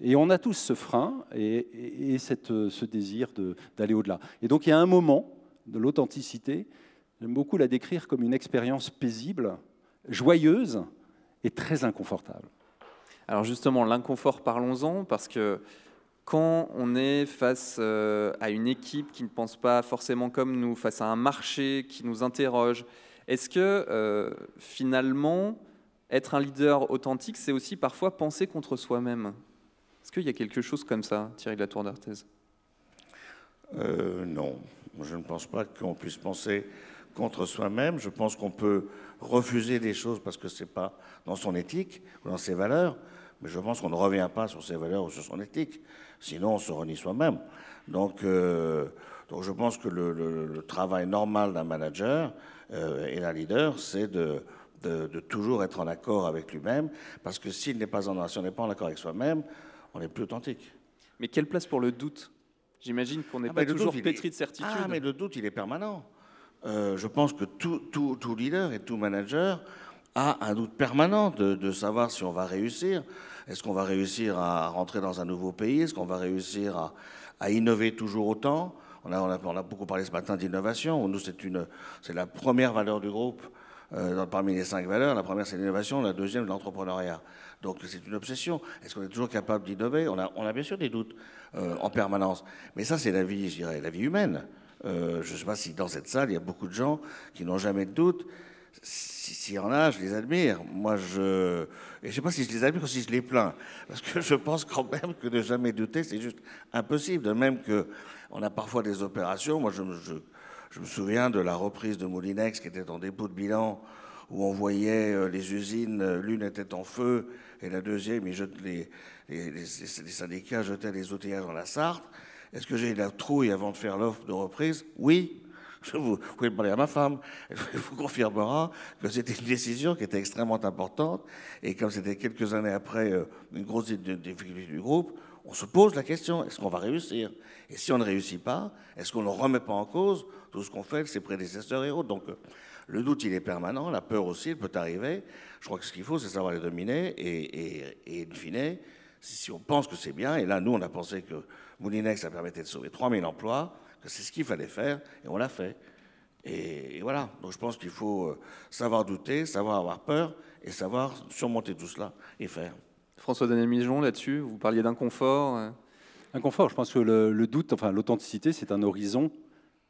[SPEAKER 8] Et on a tous ce frein et, cette, ce désir d'aller au-delà. Et donc il y a un moment de l'authenticité, j'aime beaucoup la décrire comme une expérience paisible, joyeuse et très inconfortable.
[SPEAKER 6] Alors justement, l'inconfort, parlons-en, parce que quand on est face euh, à une équipe qui ne pense pas forcément comme nous, face à un marché qui nous interroge, est-ce que euh, finalement, être un leader authentique, c'est aussi parfois penser contre soi-même? Est-ce qu'il y a quelque chose comme ça, Thierry de la Tour d'Arthez?
[SPEAKER 7] Euh, Non, je ne pense pas qu'on puisse penser contre soi-même. Je pense qu'on peut refuser des choses parce que ce n'est pas dans son éthique ou dans ses valeurs, mais je pense qu'on ne revient pas sur ses valeurs ou sur son éthique. Sinon, on se renie soi-même. Donc, euh, donc, je pense que le, travail normal d'un manager euh, et d'un leader, c'est de, de, toujours être en accord avec lui-même, parce que s'il n'est pas en, si on n'est pas en accord avec soi-même, on n'est plus authentique.
[SPEAKER 6] Mais quelle place pour le doute? J'imagine qu'on n'est ah, pas toujours pétri de certitude.
[SPEAKER 7] Ah, mais le doute, il est permanent. Euh, je pense que tout, tout, tout, leader et tout manager a un doute permanent de, de savoir si on va réussir. Est-ce qu'on va réussir à rentrer dans un nouveau pays? Est-ce qu'on va réussir à, innover toujours autant? On a, beaucoup parlé ce matin d'innovation. Nous, c'est, la première valeur du groupe. Euh, parmi les cinq valeurs, la première c'est l'innovation, la deuxième l'entrepreneuriat. Donc c'est une obsession. Est-ce qu'on est toujours capable d'innover? On a, on a, bien sûr des doutes euh, en permanence. Mais ça c'est la vie, je dirais, la vie humaine. Euh, je ne sais pas si dans cette salle il y a beaucoup de gens qui n'ont jamais de doutes s'il y en a, je les admire. Moi, je. Et je ne sais pas si je les admire ou si je les plains. Parce que je pense quand même que ne jamais douter, c'est juste impossible. De même qu'on a parfois des opérations. Moi, je, me souviens de la reprise de Moulinex qui était en dépôt de bilan, où on voyait euh, les usines, euh, l'une était en feu et la deuxième, les, les, syndicats jetaient les outillages dans la Sarthe. Est-ce que j'ai eu la trouille avant de faire l'offre de reprise? Oui, vous pouvez parler à ma femme, elle vous confirmera que c'était une décision qui était extrêmement importante. Et comme c'était quelques années après euh, une grosse difficulté du groupe, on se pose la question est-ce qu'on va réussir? Et si on ne réussit pas, est-ce qu'on ne remet pas en cause tout ce qu'on fait, ses prédécesseurs et autres Donc, euh, le doute, il est permanent, la peur aussi, elle peut arriver. Je crois que ce qu'il faut, c'est savoir les dominer et, et, et in fine, si on pense que c'est bien, et là, nous, on a pensé que Moulinex, ça permettait de sauver 3000 emplois, c'est ce qu'il fallait faire, et on l'a fait. Et, voilà, donc je pense qu'il faut euh, savoir douter, savoir avoir peur, et savoir surmonter tout cela et faire.
[SPEAKER 6] François-Daniel Mijon, là-dessus, vous parliez d'inconfort. Euh.
[SPEAKER 8] Inconfort, je pense que le, doute, enfin l'authenticité, c'est un horizon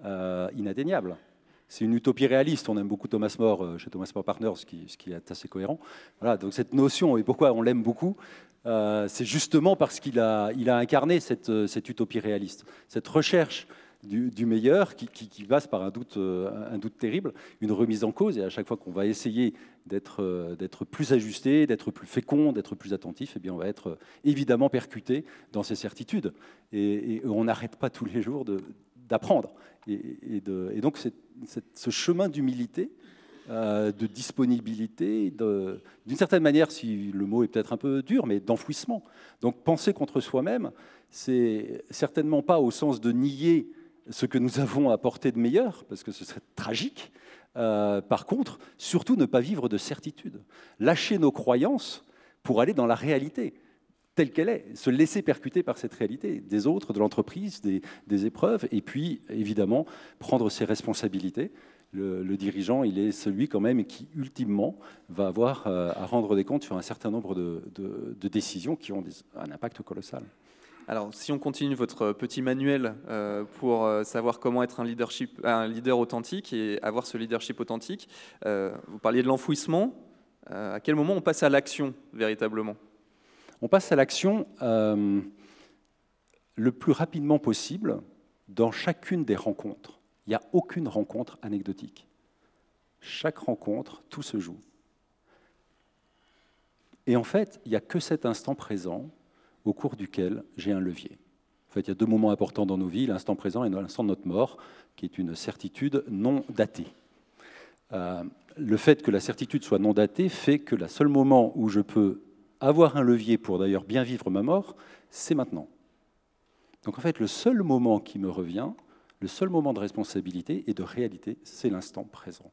[SPEAKER 8] euh, inatteignable. C'est une utopie réaliste. On aime beaucoup Thomas More chez Thomas More Partners, ce qui, ce qui est assez cohérent. Voilà, donc cette notion, et pourquoi on l'aime beaucoup, c'est justement parce qu'il a, il a incarné cette, cette utopie réaliste, cette recherche du, meilleur qui, passe par un doute, euh, un doute terrible, une remise en cause. Et à chaque fois qu'on va essayer d'être euh, plus ajusté, d'être plus fécond, d'être plus attentif, eh bien on va être euh, évidemment percuté dans ses certitudes. Et, on n'arrête pas tous les jours d'apprendre. Et, donc ce chemin d'humilité, de disponibilité, d'une certaine manière, si le mot est peut-être un peu dur, mais d'enfouissement. Donc penser contre soi-même, c'est certainement pas au sens de nier ce que nous avons apporté de meilleur, parce que ce serait tragique. Euh, par contre, surtout ne pas vivre de certitude. Lâcher nos croyances pour aller dans la réalité telle qu'elle est, se laisser percuter par cette réalité des autres, de l'entreprise, des, épreuves, et puis évidemment prendre ses responsabilités. Le, dirigeant, il est celui quand même qui ultimement va avoir euh, à rendre des comptes sur un certain nombre de, décisions qui ont un impact colossal.
[SPEAKER 6] Alors, si on continue votre petit manuel euh, pour euh, savoir comment être un, leadership, un leader authentique et avoir ce leadership authentique, euh, vous parliez de l'enfouissement. à quel moment on passe à l'action véritablement?
[SPEAKER 8] On passe à l'action le plus rapidement possible dans chacune des rencontres. Il n'y a aucune rencontre anecdotique. Chaque rencontre, tout se joue. Et en fait, il n'y a que cet instant présent au cours duquel j'ai un levier. En fait, il y a deux moments importants dans nos vies, l'instant présent et l'instant de notre mort, qui est une certitude non datée. Euh, le fait que la certitude soit non datée fait que le seul moment où je peux avoir un levier pour d'ailleurs bien vivre ma mort, c'est maintenant. Donc en fait, le seul moment qui me revient, le seul moment de responsabilité et de réalité, c'est l'instant présent.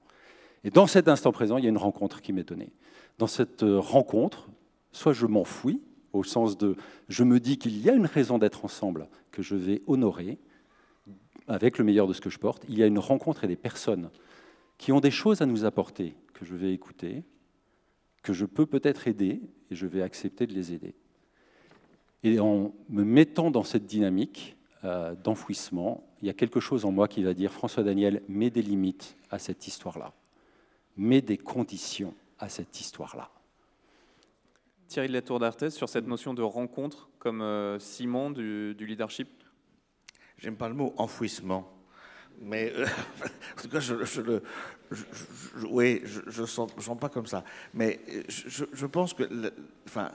[SPEAKER 8] Et dans cet instant présent, il y a une rencontre qui m'est donnée. Dans cette rencontre, soit je m'enfouis, au sens de je me dis qu'il y a une raison d'être ensemble que je vais honorer avec le meilleur de ce que je porte. Il y a une rencontre et des personnes qui ont des choses à nous apporter que je vais écouter, que je peux peut-être aider et je vais accepter de les aider. Et en me mettant dans cette dynamique euh, d'enfouissement, il y a quelque chose en moi qui va dire François Daniel, mets des limites à cette histoire-là, mets des conditions à cette histoire-là.
[SPEAKER 6] Thierry de la Tour d'Arthez sur cette notion de rencontre comme euh, ciment du, leadership?
[SPEAKER 7] J'aime pas le mot enfouissement. Mais euh, en tout cas, je, le, oui, je ne sens, sens, pas comme ça. Mais je, pense que, enfin,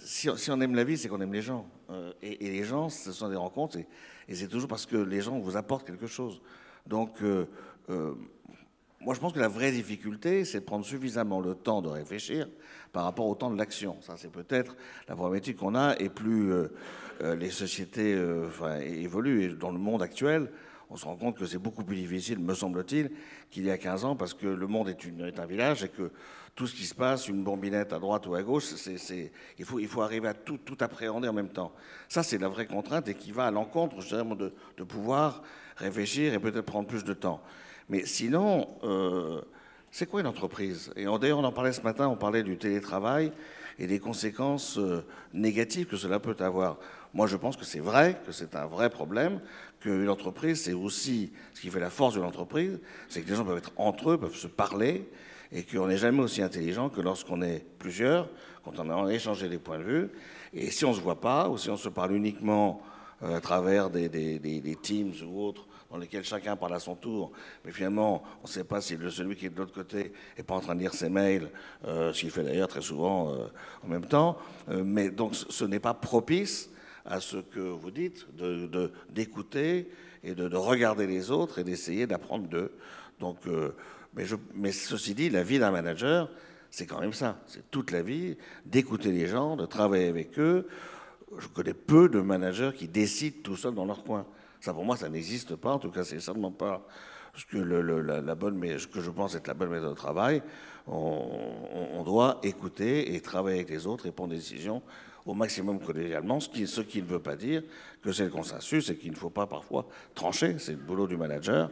[SPEAKER 7] si, on aime la vie, c'est qu'on aime les gens. Euh, et, les gens, ce sont des rencontres, et, et c'est toujours parce que les gens vous apportent quelque chose. Donc, moi, je pense que la vraie difficulté, c'est de prendre suffisamment le temps de réfléchir par rapport au temps de l'action. Ça, c'est peut-être la problématique qu'on a, et plus euh, euh, les sociétés euh, évoluent, et dans le monde actuel, on se rend compte que c'est beaucoup plus difficile, me semble-t-il, qu'il y a 15 ans, parce que le monde est, un village et que tout ce qui se passe, une bombinette à droite ou à gauche, il, faut, arriver à tout, appréhender en même temps. Ça, c'est la vraie contrainte et qui va à l'encontre, justement, de, de pouvoir réfléchir et peut-être prendre plus de temps. Mais sinon, euh, c'est quoi une entreprise? Et d'ailleurs, on en parlait ce matin, on parlait du télétravail et des conséquences euh, négatives que cela peut avoir. Moi, je pense que c'est vrai, que c'est un vrai problème, qu'une entreprise, c'est aussi ce qui fait la force de l'entreprise, c'est que les gens peuvent être entre eux, peuvent se parler, et qu'on n'est jamais aussi intelligent que lorsqu'on est plusieurs, quand on a échangé des points de vue. Et si on ne se voit pas, ou si on se parle uniquement euh, à travers des, des, Teams ou autres, dans lesquels chacun parle à son tour, mais finalement, on ne sait pas si celui qui est de l'autre côté n'est pas en train de lire ses mails, euh, ce qu'il fait d'ailleurs très souvent euh, en même temps. mais donc, ce n'est pas propice à ce que vous dites, d'écouter de, et de, de, regarder les autres et d'essayer d'apprendre d'eux. Donc, mais, mais ceci dit, la vie d'un manager, c'est quand même ça. C'est toute la vie d'écouter les gens, de travailler avec eux. Je connais peu de managers qui décident tout seuls dans leur coin. Ça, pour moi, ça n'existe pas. En tout cas, c'est certainement pas ce que, la, bonne, ce que je pense être la bonne méthode de travail. On, doit écouter et travailler avec les autres et prendre des décisions au maximum collégialement, ce qui, ce qui ne veut pas dire que c'est le consensus et qu'il ne faut pas parfois trancher. C'est le boulot du manager.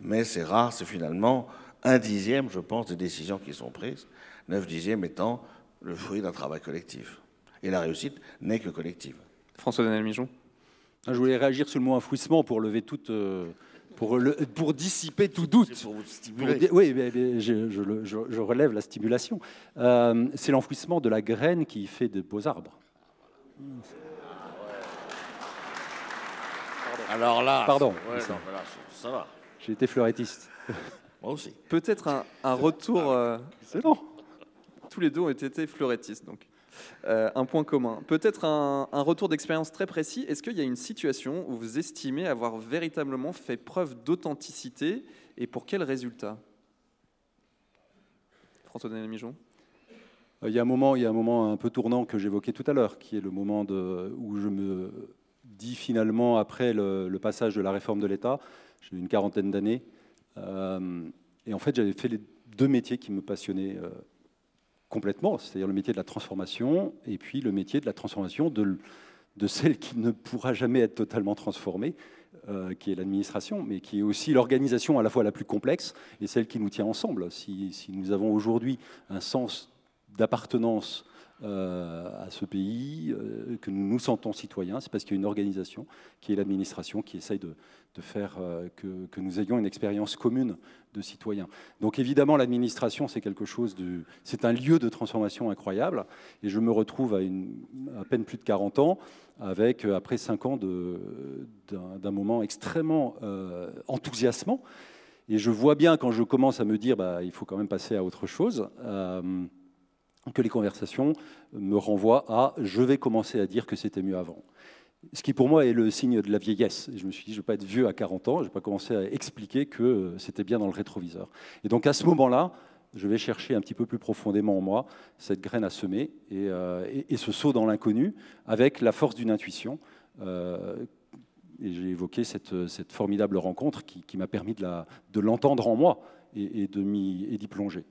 [SPEAKER 7] Mais c'est rare, c'est finalement un dixième, je pense, des décisions qui sont prises, neuf dixièmes étant le fruit d'un travail collectif. Et la réussite n'est que collective.
[SPEAKER 6] François Daniel Mijon
[SPEAKER 8] Je voulais réagir sur le mot enfouissement pour lever toute. Euh, pour, le, pour, dissiper tout doute.
[SPEAKER 7] Pour vous stimuler.
[SPEAKER 8] oui, je, relève la stimulation. Euh, c'est l'enfouissement de la graine qui fait de beaux arbres.
[SPEAKER 7] Alors là,
[SPEAKER 8] pardon.
[SPEAKER 7] ça va.
[SPEAKER 8] J'ai été fleurettiste.
[SPEAKER 7] Moi aussi.
[SPEAKER 6] Peut-être un, retour. Euh,
[SPEAKER 8] c'est bon.
[SPEAKER 6] Tous les deux ont été fleurettistes, donc. Euh, un point commun. Peut-être un, retour d'expérience très précis. Est-ce qu'il y a une situation où vous estimez avoir véritablement fait preuve d'authenticité et pour quel résultat? François-Daniel Mijon
[SPEAKER 8] euh, il y, a un moment, il y a un moment un peu tournant que j'évoquais tout à l'heure, qui est le moment où je me dis finalement, après le passage de la réforme de l'État, j'ai une quarantaine d'années, euh, et en fait, j'avais fait les deux métiers qui me passionnaient complètement, c'est-à-dire le métier de la transformation et puis le métier de la transformation de, celle qui ne pourra jamais être totalement transformée, euh, qui est l'administration, mais qui est aussi l'organisation à la fois la plus complexe et celle qui nous tient ensemble. Si nous avons aujourd'hui un sens d'appartenance à ce pays, que nous nous sentons citoyens, c'est parce qu'il y a une organisation qui est l'administration qui essaye de, faire euh, que, nous ayons une expérience commune de citoyens. Donc évidemment, l'administration, c'est quelque chose de... C'est un lieu de transformation incroyable. Et je me retrouve à, à peine plus de 40 ans, avec, euh, après 5 ans d'un moment extrêmement euh, enthousiasmant. Et je vois bien, quand je commence à me dire, bah, il faut quand même passer à autre chose, que les conversations me renvoient à, je vais commencer à dire que c'était mieux avant ce qui pour moi est le signe de la vieillesse. je me suis dit, je ne vais pas être vieux à 40 ans, je vais pas commencer à expliquer que c'était bien dans le rétroviseur. Et donc à ce moment-là, je vais chercher un petit peu plus profondément en moi cette graine à semer et, euh, ce saut dans l'inconnu avec la force d'une intuition. Euh, et j'ai évoqué cette, formidable rencontre qui, m'a permis de l'entendre en moi et, et d'y plonger.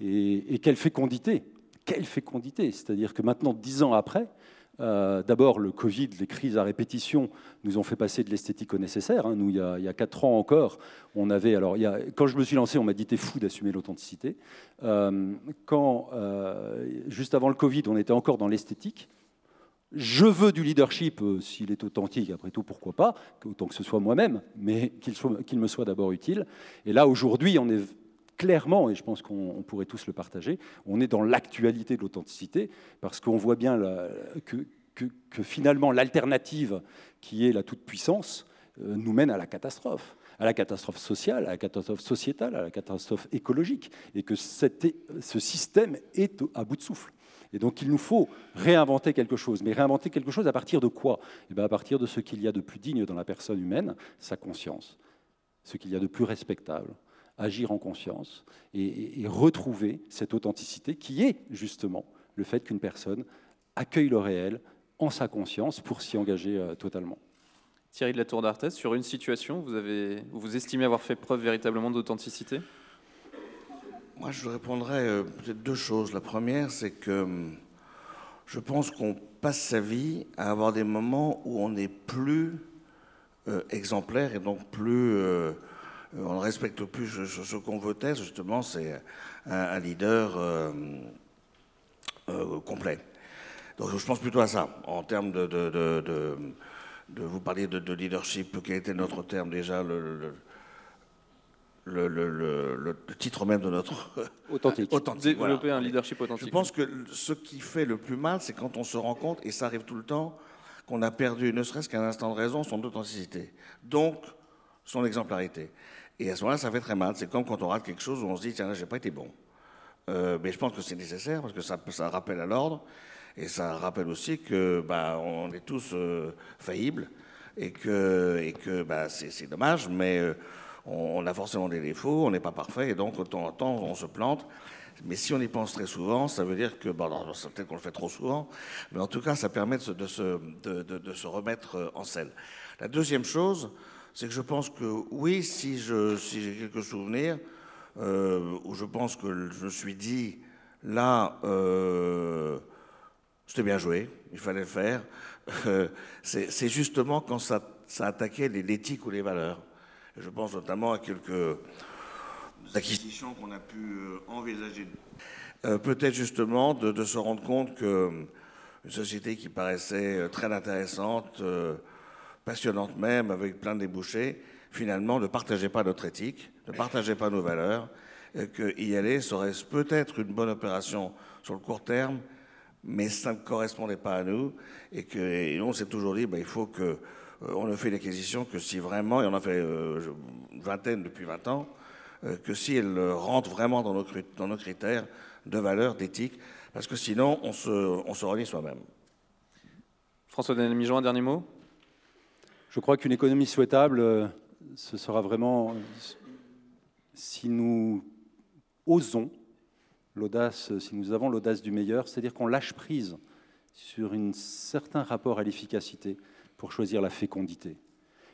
[SPEAKER 8] Et, quelle fécondité Quelle fécondité C'est-à-dire que maintenant, dix ans après, euh, d'abord, le Covid, les crises à répétition nous ont fait passer de l'esthétique au nécessaire. Hein. Nous, il y, a, quatre ans encore, on avait. Alors, quand je me suis lancé, on m'a dit t'es fou d'assumer l'authenticité. Euh, quand, euh, juste avant le Covid, on était encore dans l'esthétique. Je veux du leadership, s'il est authentique, après tout, pourquoi pas, autant que ce soit moi-même, mais qu'il me soit d'abord utile. Et là, aujourd'hui, on est clairement, et je pense qu'on pourrait tous le partager, on est dans l'actualité de l'authenticité, parce qu'on voit bien que, finalement l'alternative, qui est la toute-puissance, euh, nous mène à la catastrophe, à la catastrophe sociale, à la catastrophe sociétale, à la catastrophe écologique, et que ce système est à bout de souffle. Et donc il nous faut réinventer quelque chose. Mais réinventer quelque chose à partir de quoi? Eh bien, À partir de ce qu'il y a de plus digne dans la personne humaine, sa conscience, ce qu'il y a de plus respectable, agir en conscience et, retrouver cette authenticité qui est justement le fait qu'une personne accueille le réel en sa conscience pour s'y engager euh, totalement.
[SPEAKER 6] Thierry de la Tour d'Artes, sur une situation, vous, avez, vous estimez avoir fait preuve véritablement d'authenticité?
[SPEAKER 7] Moi, je répondrais euh, peut-être deux choses. La première, c'est que hum, je pense qu'on passe sa vie à avoir des moments où on n'est plus euh, exemplaire et donc plus euh, on ne respecte plus ce, qu'on veut être, justement, c'est un, leader euh, euh, complet. Donc je pense plutôt à ça, en termes de, de, vous parler de, leadership, quel était notre terme déjà le, le, titre même de notre
[SPEAKER 8] authentique.
[SPEAKER 6] authentique Développer un leadership authentique.
[SPEAKER 7] Je pense que ce qui fait le plus mal, c'est quand on se rend compte, et ça arrive tout le temps, qu'on a perdu, ne serait-ce qu'un instant de raison, son authenticité. Donc, son exemplarité. Et à ce moment-là, ça fait très mal. C'est comme quand on rate quelque chose où on se dit, tiens, là, j'ai pas été bon. Euh, mais je pense que c'est nécessaire parce que ça, rappelle à l'ordre et ça rappelle aussi que bah, on est tous euh, faillibles et que, et que bah, c'est dommage, mais euh, on, a forcément des défauts, on n'est pas parfait et donc de temps en temps on se plante. Mais si on y pense très souvent, ça veut dire que, bon, peut-être qu'on le fait trop souvent, mais en tout cas, ça permet de se, de se, remettre en selle. La deuxième chose, c'est que je pense que oui, si j'ai quelques souvenirs euh, où je pense que je me suis dit, là, euh, c'était bien joué, il fallait le faire, euh, c'est justement quand ça, ça attaquait l'éthique ou les valeurs. je pense notamment à quelques acquisitions qu'on a pu envisager. Peut-être justement de, se rendre compte qu'une société qui paraissait très intéressante, passionnante même, avec plein de débouchés, finalement ne partageait pas notre éthique, ne partageait pas nos valeurs, et que y aller serait peut-être une bonne opération sur le court terme, mais ça ne correspondait pas à nous, et que on s'est toujours dit, ben, il faut que euh, on ne fait l'acquisition que si vraiment, et on a fait euh, une vingtaine depuis 20 ans, euh, que si elle rentre vraiment dans nos, dans nos critères de valeur, d'éthique, parce que sinon on se, on se renie soi-même.
[SPEAKER 6] François-Daniel Mijon, un dernier mot?
[SPEAKER 8] Je crois qu'une économie souhaitable, euh, ce sera vraiment si nous osons l'audace, si nous avons l'audace du meilleur, c'est-à-dire qu'on lâche prise sur un certain rapport à l'efficacité pour choisir la fécondité.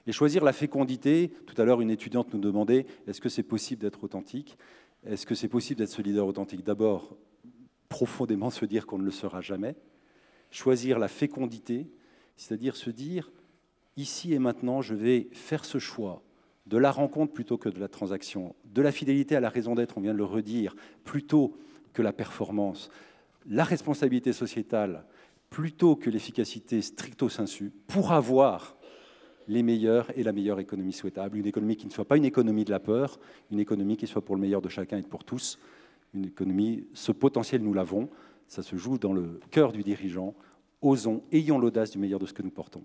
[SPEAKER 8] Et choisir la fécondité, tout à l'heure une étudiante nous demandait, est-ce que c'est possible d'être authentique? Est-ce que c'est possible d'être ce leader authentique? D'abord, profondément se dire qu'on ne le sera jamais. Choisir la fécondité, c'est-à-dire se dire, ici et maintenant, je vais faire ce choix de la rencontre plutôt que de la transaction, de la fidélité à la raison d'être, on vient de le redire, plutôt que la performance, la responsabilité sociétale plutôt que l'efficacité stricto sensu, pour avoir les meilleurs et la meilleure économie souhaitable, une économie qui ne soit pas une économie de la peur, une économie qui soit pour le meilleur de chacun et pour tous, une économie, ce potentiel nous l'avons, ça se joue dans le cœur du dirigeant, osons, ayons l'audace du meilleur de ce que nous portons.